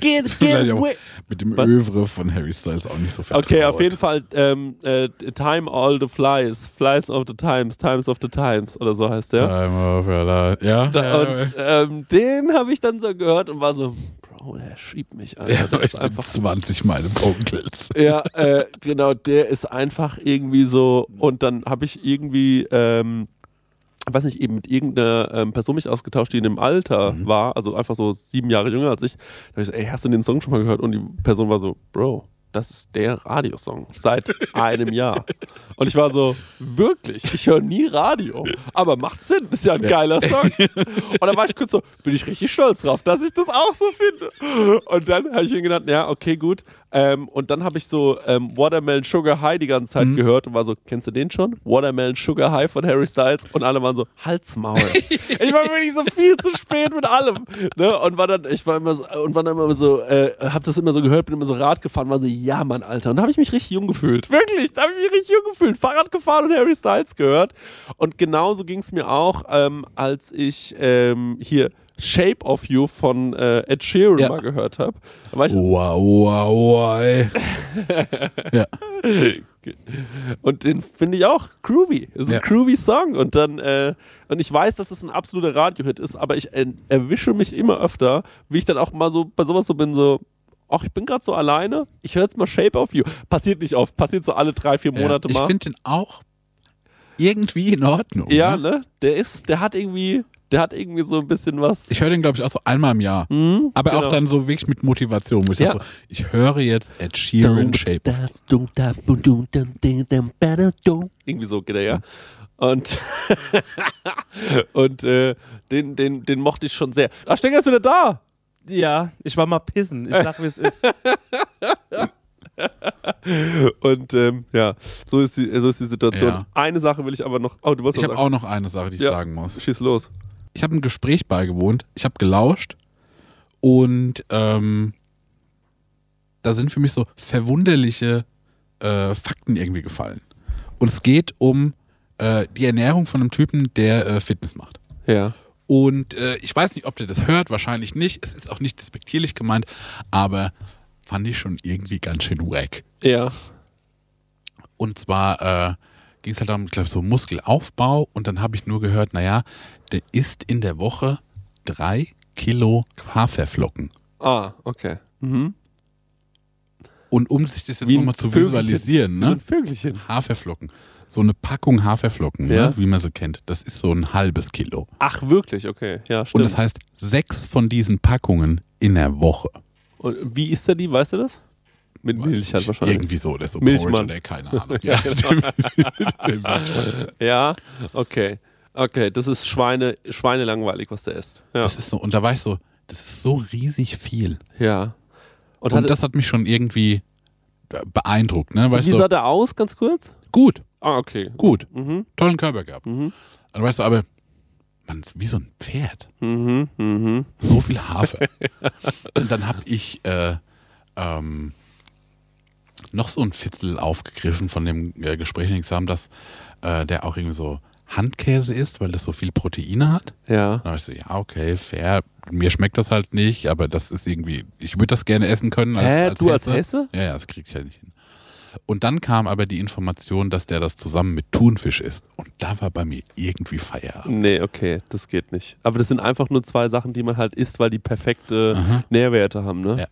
Get, get away. mit dem Was? Övre von Harry Styles auch nicht so vertraut. Okay, auf jeden Fall ähm, äh, Time All the Flies, Flies of the Times, Times of the Times oder so heißt der. Time of your life. Ja, Da, ja, und ähm, den habe ich dann so gehört und war so, Bro, der schiebt mich, Alter. ja, ich ist einfach 20 meine Vocals. Ja, äh, genau, der ist einfach irgendwie so. Und dann habe ich irgendwie, ähm, weiß nicht, eben mit irgendeiner ähm, Person mich ausgetauscht, die in dem Alter Mhm. war, also einfach so sieben Jahre jünger als ich. Da habe ich so, ey, hast du den Song schon mal gehört? Und die Person war so, Bro, das ist der Radiosong seit einem Jahr. Und ich war so, wirklich, ich höre nie Radio. Aber macht Sinn, ist ja ein geiler Song. Und dann war ich kurz so, bin ich richtig stolz drauf, dass ich das auch so finde. Und dann habe ich mir gedacht, ja, okay, gut. Ähm, und dann habe ich so ähm, Watermelon Sugar High die ganze Zeit gehört und war so, kennst du den schon? Watermelon Sugar High von Harry Styles. Und alle waren so, Halsmaul. ich war wirklich so viel zu spät mit allem. Ne? Und war dann, ich war immer so, und war dann immer so, äh, hab das immer so gehört, bin immer so Rad gefahren, war so, ja, Mann, Alter. Und da habe ich mich richtig jung gefühlt. Wirklich, da habe ich mich richtig jung gefühlt. Fahrrad gefahren und Harry Styles gehört. Und genauso ging es mir auch, ähm, als ich ähm, hier Shape of You von äh, Ed Sheeran Ja. mal gehört habe. Ich, Wow, wow, wow. ey. ja. Und den finde ich auch groovy. Ist ein Ja. groovy Song. Und dann, äh, und ich weiß, dass es ein absoluter Radiohit ist, aber ich äh, erwische mich immer öfter, wie ich dann auch mal so bei sowas so bin, so, ach, ich bin gerade so alleine, ich höre jetzt mal Shape of You. Passiert nicht oft, passiert so alle drei, vier Monate ja. Ich mal. finde den auch irgendwie in Ordnung. Ja, ne? ne? Der ist, der hat irgendwie, der hat irgendwie so ein bisschen was. Ich höre den, glaube ich, auch so einmal im Jahr. Mhm, Aber genau. auch dann so wirklich mit Motivation, ich Ja. so, ich höre jetzt Ed Sheeran Shape. Irgendwie so geht er ja. Und, und äh, den, den, den mochte ich schon sehr. Ach, Stenger ist wieder da. Ja, ich war mal pissen. Ich sag, wie es ist. Und ähm, ja, so ist, die, so ist die Situation. Ja. Eine Sache will ich aber noch. Oh, Ich habe auch noch eine Sache, die ich Ja. sagen muss. Schieß los. Ich habe ein Gespräch beigewohnt, ich habe gelauscht und ähm, da sind für mich so verwunderliche äh, Fakten irgendwie gefallen. Und es geht um äh, die Ernährung von einem Typen, der äh, Fitness macht. Ja. Und äh, ich weiß nicht, ob der das hört, wahrscheinlich nicht. Es ist auch nicht despektierlich gemeint, aber fand ich schon irgendwie ganz schön wack. Ja. Und zwar äh, ging es halt um, ich glaube, so Muskelaufbau und dann habe ich nur gehört, naja, der isst in der Woche drei Kilo Haferflocken. Ah, okay. Mhm. Und um sich das jetzt nochmal zu Vögelchen. visualisieren, Wie ein ne? Vögelchen. Haferflocken. So eine Packung Haferflocken, Ja. ne? wie man sie kennt, das ist so ein halbes Kilo. Ach, wirklich? Okay. Ja, Und stimmt. das heißt, sechs von diesen Packungen in der Woche. Und wie ist der die? Weißt du das? Mit Weiß Milch halt wahrscheinlich. Irgendwie so, der ist so Milchmann. Porridge oder keine Ahnung. Ja, ja, genau. Ja, okay. Okay, das ist Schweine, Schweinelangweilig, was der isst. Ja. Das ist so, und da war ich so, das ist so riesig viel. ja. Und, Und das hat mich schon irgendwie beeindruckt, ne? Wie so, sah der aus, ganz kurz? gut, Ah, okay. gut, Mhm. tollen Körper gehabt. Mhm. Und weißt du, aber, man, wie so ein Pferd. Mhm. Mhm. So viel Hafer. und dann habe ich äh, ähm, noch so ein Viertel aufgegriffen von dem äh, Gespräch, den ich haben, dass äh, der auch irgendwie so Handkäse isst, weil das so viel Proteine hat. Ja. Dann habe ich so, ja, okay, fair. Mir schmeckt das halt nicht, aber das ist irgendwie, ich würde das gerne essen können. Als, Hä, als du als Hesse? Ja, ja, das kriege ich halt nicht hin. Und dann kam aber die Information, dass der das zusammen mit Thunfisch isst. Und da war bei mir irgendwie Feierabend. Nee, okay, das geht nicht. Aber das sind einfach nur zwei Sachen, die man halt isst, weil die perfekte Aha. Nährwerte haben, ne? Ja.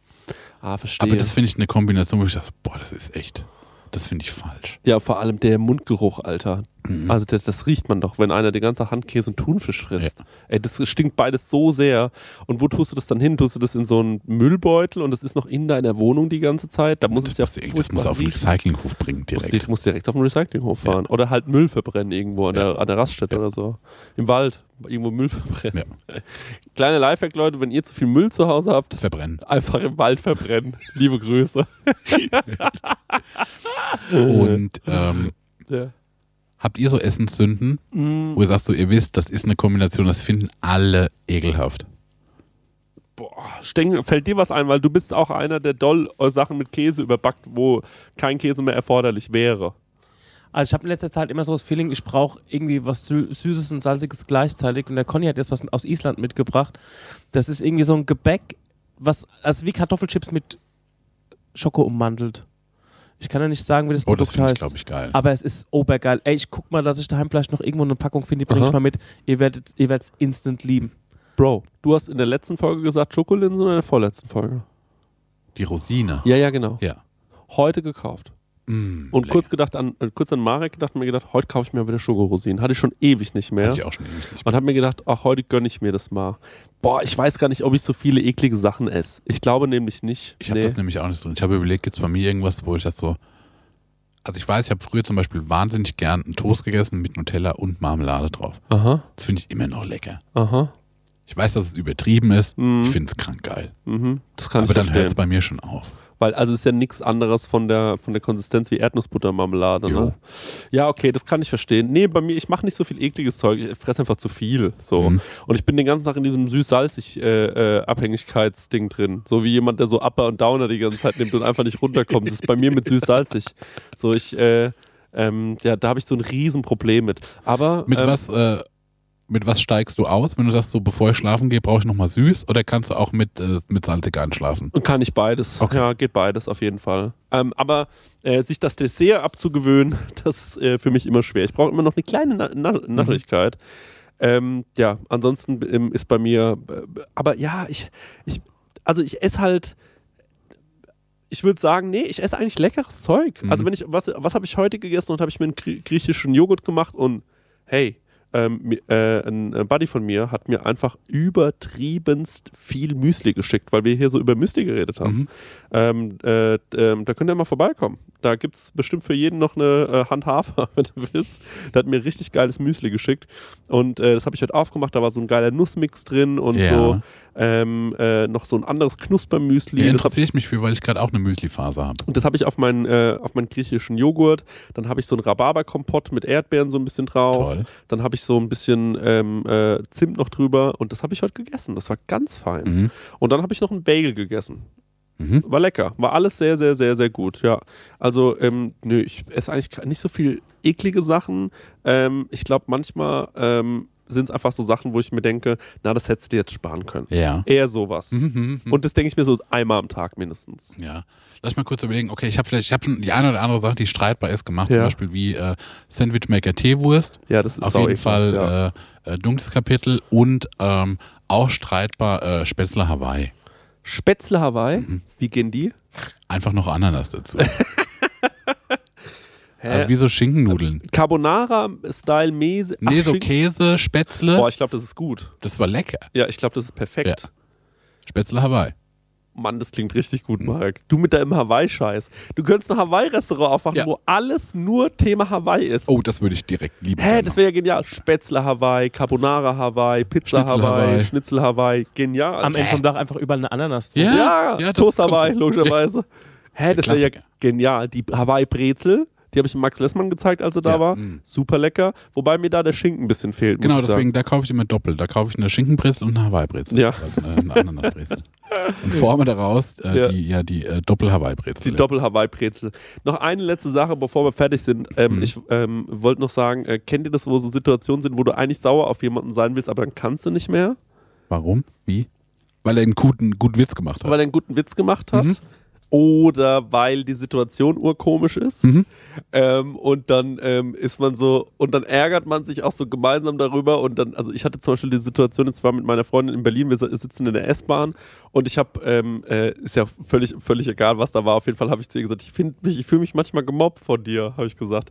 Ah, verstehe. Aber das finde ich eine Kombination, wo ich sage, boah, das ist echt, das finde ich falsch. ja, vor allem der Mundgeruch, Alter. Mhm. Also das, das riecht man doch, wenn einer die ganze Hand Käse und Thunfisch frisst. Ey, das stinkt beides so sehr. Und wo tust du das dann hin? Tust du das in so einen Müllbeutel und das ist noch in deiner Wohnung die ganze Zeit? Da muss das, es ja musst irgendwie- das muss auf den. Recyclinghof bringen Muss direkt. direkt, muss direkt auf den Recyclinghof Ja. fahren. Oder halt Müll verbrennen irgendwo an, Ja. der, an der Raststätte Ja. oder so. Im Wald. Irgendwo Müll verbrennen. Kleine Lifehack, Leute, wenn ihr zu viel Müll zu Hause habt, Verbrennen. einfach im Wald verbrennen. Liebe Grüße. Und ähm, Ja. Habt ihr so Essenssünden, Mm, wo ihr sagt, so, ihr wisst, das ist eine Kombination, das finden alle ekelhaft. boah, Stengel, fällt dir was ein, weil du bist auch einer, der doll äh, Sachen mit Käse überbackt, wo kein Käse mehr erforderlich wäre. Also ich habe in letzter Zeit immer so das Feeling, ich brauche irgendwie was Sü Süßes und Salziges gleichzeitig. Und der Conny hat jetzt was aus Island mitgebracht. Das ist irgendwie so ein Gebäck, was also wie Kartoffelchips mit Schoko ummantelt. Ich kann ja nicht sagen, wie das Oh, das Produkt finde ich, heißt. glaube ich, geil. Aber es ist obergeil. Ey, ich guck mal, dass ich daheim vielleicht noch irgendwo eine Packung finde, die bringe ich mal mit. Ihr werdet ihr werdet's instant lieben. Bro, du hast in der letzten Folge gesagt Schokolinsen oder in der vorletzten Folge? Die Rosine. Ja, ja, genau. Ja. Heute gekauft. Mm, Und lecker. kurz gedacht an, äh, kurz an Marek gedacht und mir gedacht, heute kaufe ich mir wieder Schokorosinen. Hatte ich schon ewig nicht mehr. Hatte ich auch schon ewig nicht. Und habe mir gedacht, ach, heute gönne ich mir das mal. Boah, ich weiß gar nicht, ob ich so viele eklige Sachen esse. Ich glaube nämlich nicht. Ich habe Nee. das nämlich auch nicht drin. Ich habe überlegt, gibt es bei mir irgendwas, wo ich das so. Also ich weiß, ich habe früher zum Beispiel wahnsinnig gern einen Toast gegessen mit Nutella und Marmelade drauf. Aha, Das finde ich immer noch lecker. aha. Ich weiß, dass es übertrieben ist. Mhm. Ich finde es krank geil. Mhm. Das kann Aber ich dann hört es bei mir schon auf. Weil also es ist ja nichts anderes von der, von der Konsistenz wie Erdnussbuttermarmelade. Ne? Ja, okay, das kann ich verstehen. Nee, bei mir, ich mache nicht so viel ekliges Zeug. Ich fresse einfach zu viel. So. Mhm. Und ich bin den ganzen Tag in diesem süß-salzig äh, äh, Abhängigkeitsding drin. So wie jemand, der so Upper und Downer die ganze Zeit nimmt und einfach nicht runterkommt. Das ist bei mir mit süß-salzig. So, ich, äh, ähm, ja, da habe ich so ein Riesenproblem mit. Aber Mit ähm, was, äh, mit was steigst du aus, wenn du sagst, so bevor ich schlafen gehe, brauche ich nochmal süß oder kannst du auch mit, äh, mit salzig einschlafen? Kann ich beides. Okay. Ja, geht beides auf jeden Fall. Ähm, aber äh, sich das Dessert abzugewöhnen, das ist äh, für mich immer schwer. Ich brauche immer noch eine kleine Na Na Nachtigkeit. Ähm, ja, ansonsten ähm, ist bei mir, äh, aber ja, ich, ich also ich esse halt, ich würde sagen, nee, ich esse eigentlich leckeres Zeug. Mhm. Also wenn ich, was, was habe ich heute gegessen und habe ich mir einen grie- griechischen Joghurt gemacht und hey, ähm, äh, ein äh, Buddy von mir hat mir einfach übertriebenst viel Müsli geschickt, weil wir hier so über Müsli geredet haben. Mhm. Ähm, äh, ähm, da könnt ihr mal vorbeikommen. Da gibt es bestimmt für jeden noch eine äh, Hand Hafer, wenn du willst. Der hat mir richtig geiles Müsli geschickt. Und äh, das habe ich heute aufgemacht. Da war so ein geiler Nussmix drin und Ja. so ähm, äh, noch so ein anderes Knuspermüsli. Ja, interessiere ich mich für, weil ich gerade auch eine Müsli-Phase habe. und das habe ich auf meinen, äh, auf meinen griechischen Joghurt. Dann habe ich so einen Rhabarberkompott mit Erdbeeren so ein bisschen drauf. Toll. Dann habe ich so ein bisschen ähm, äh, Zimt noch drüber. Und das habe ich heute gegessen. Das war ganz fein. Mhm. Und dann habe ich noch einen Bagel gegessen. Mhm. War lecker. War alles sehr, sehr, sehr, sehr gut. Ja. Also, ähm, nö, ich esse eigentlich nicht so viel eklige Sachen. Ähm, ich glaube, manchmal ähm, sind es einfach so Sachen, wo ich mir denke, na, das hättest du dir jetzt sparen können. Ja. Eher sowas. Mhm, mhm, mhm. Und das denke ich mir so einmal am Tag mindestens. Ja. Lass mal kurz überlegen, okay, ich habe vielleicht, ich habe schon die eine oder andere Sache, die streitbar ist, gemacht, Ja. zum Beispiel wie äh, Sandwichmaker Teewurst. Ja, das ist Auf jeden Fall Ja. äh, äh, dunkles Kapitel und ähm, auch streitbar äh, Spätzle Hawaii. Spätzle Hawaii, Mhm. wie gehen die? Einfach noch Ananas dazu. Hä? also wie so Schinkennudeln. Carbonara-Style Mese. Nee, Ach, so Käse, Spätzle, Boah, ich glaube, das ist gut. das war lecker. Ja, ich glaube, das ist perfekt. Ja. Spätzle Hawaii. Mann, das klingt richtig gut, Marek. Du mit deinem Hawaii-Scheiß. Du könntest ein Hawaii-Restaurant aufmachen, Ja. wo alles nur Thema Hawaii ist. Oh, das würde ich direkt lieben. Hä, das wäre ja genial. Spätzle Hawaii, Carbonara Hawaii, Pizza Schnitzel Hawaii, Hawaii. Schnitzel Hawaii. Genial. Am Ende vom Tag einfach überall eine Ananas drin. Ja, ja, ja, Toast Hawaii, logischerweise. Hä, das wäre ja genial. Die Hawaii-Brezel, Die habe ich dem Max Lessmann gezeigt, als er da Ja, war. mm. Super lecker. Wobei mir da der Schinken ein bisschen fehlt. Genau, deswegen, da kaufe ich immer doppelt. Da kaufe ich eine Schinkenbrezel und eine Hawaii-Brezel. Ja. Also eine, Ananasbrezel. und forme daraus äh, Ja. die, ja, die äh, Doppel-Hawaii-Brezel. Die Doppel-Hawaii-Brezel. Noch eine letzte Sache, bevor wir fertig sind. Ähm, Mhm. Ich ähm, wollte noch sagen, äh, kennt ihr das, wo so Situationen sind, wo du eigentlich sauer auf jemanden sein willst, aber dann kannst du nicht mehr, Warum? Wie? Weil er einen guten, guten Witz gemacht hat. weil er einen guten Witz gemacht hat? Mhm. Oder weil die Situation urkomisch ist. Mhm. Ähm, und dann ähm, ist man so, und dann ärgert man sich auch so gemeinsam darüber. Und dann, also ich hatte zum Beispiel die Situation, jetzt war mit meiner Freundin in Berlin, wir sitzen in der S-Bahn und ich habe, ähm, äh, ist ja völlig, völlig egal, was da war. Auf jeden Fall habe ich zu ihr gesagt, ich finde mich, ich fühle mich manchmal gemobbt von dir, habe ich gesagt.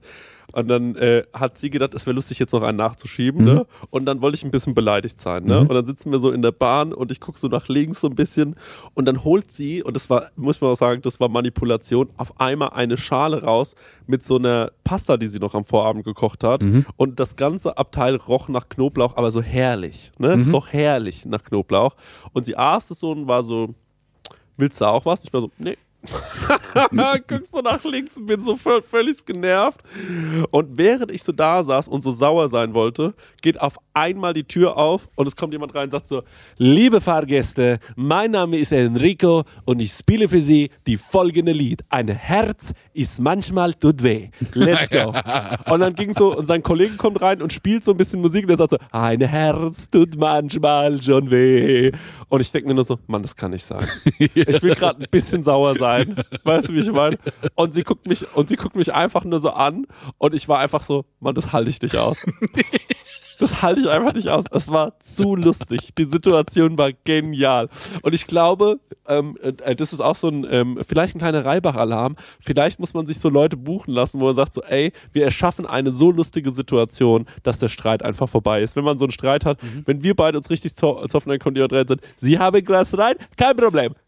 Und dann äh, hat sie gedacht, es wäre lustig, jetzt noch einen nachzuschieben. Ne? Und dann wollte ich ein bisschen beleidigt sein. Ne? Mhm. Und dann sitzen wir so in der Bahn und ich gucke so nach links so ein bisschen. Und dann holt sie, und das war, muss man auch sagen, das war Manipulation, auf einmal eine Schale raus mit so einer Pasta, die sie noch am Vorabend gekocht hat. Mhm. Und das ganze Abteil roch nach Knoblauch, aber so herrlich. Ne? Es Mhm. roch herrlich nach Knoblauch. Und sie aß es so und war so, willst du auch was? Ich war so, nee. Guckst so nach links und bin so völ völlig genervt. Und während ich so da saß und so sauer sein wollte, geht auf einmal die Tür auf und es kommt jemand rein und sagt so: Liebe Fahrgäste, mein Name ist Enrico und ich spiele für Sie die folgende Lied. Ein Herz ist manchmal tut weh. Let's go. und dann ging so, und sein Kollege kommt rein und spielt so ein bisschen Musik und der sagt so: Ein Herz tut manchmal schon weh. Und ich denke mir nur so: Mann, das kann nicht sein. Ich will gerade ein bisschen sauer sein. Weißt du, wie ich meine? Und sie guckt mich, und sie guckt mich einfach nur so an und ich war einfach so, Mann, das halte ich nicht aus. Das halte ich einfach nicht aus. Das war zu lustig. Die Situation war genial. Und ich glaube, ähm, äh, das ist auch so ein, ähm, vielleicht ein kleiner Reibach-Alarm. Vielleicht muss man sich so Leute buchen lassen, wo man sagt so, ey, wir erschaffen eine so lustige Situation, dass der Streit einfach vorbei ist. Wenn man so einen Streit hat, wenn wir beide uns richtig zo- zoffen, dann kommt jemand rein und sagt, Sie haben Glas rein? Kein Problem.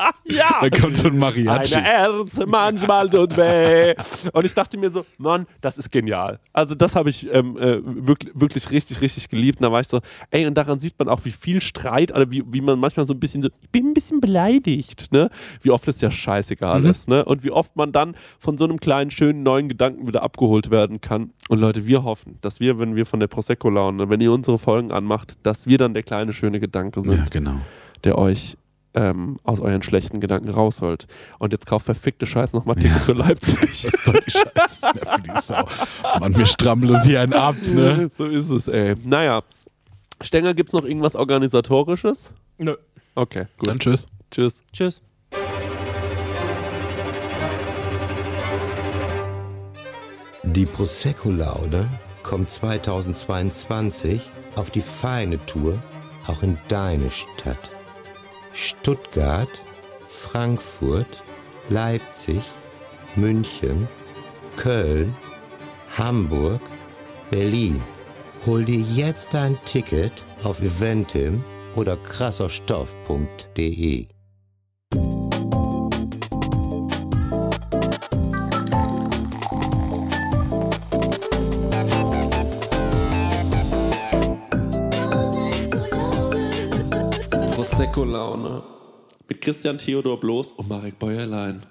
Ja! Da kommt so ein Mariachi. Eine Herz, manchmal tut weh. Und ich dachte mir so, Mann, das ist genial. Also das habe ich ähm, äh, wirklich, wirklich richtig, richtig geliebt. Und da war ich so, ey, und daran sieht man auch, wie viel Streit, oder wie, wie man manchmal so ein bisschen so, ich bin ein bisschen beleidigt, ne? Wie oft es ja scheißegal ist, ne? Und wie oft man dann von so einem kleinen, schönen, neuen Gedanken wieder abgeholt werden kann. Und Leute, wir hoffen, dass wir, wenn wir von der Prosecco-Laune, wenn ihr unsere Folgen anmacht, dass wir dann der kleine, schöne Gedanke sind Ja, genau. der euch ähm, aus euren schlechten Gedanken rausholt. Und jetzt kauft verfickte Scheiß nochmal Ticket Ja. zu Leipzig. Mann, wir strampeln uns hier einen ab, ne? so ist es, ey. Naja. Stenger, gibt's noch irgendwas Organisatorisches? Nö. Okay, gut. Dann tschüss. Tschüss. Tschüss. Die Prosecco-Laude kommt 2022 auf die feine Tour auch in deine Stadt. Stuttgart, Frankfurt, Leipzig, München, Köln, Hamburg, Berlin. Hol dir jetzt dein Ticket auf eventim oder krasserstoff.de. Prosecco-Laune. Mit Christian Theodor Bloß und Marek Bäuerlein.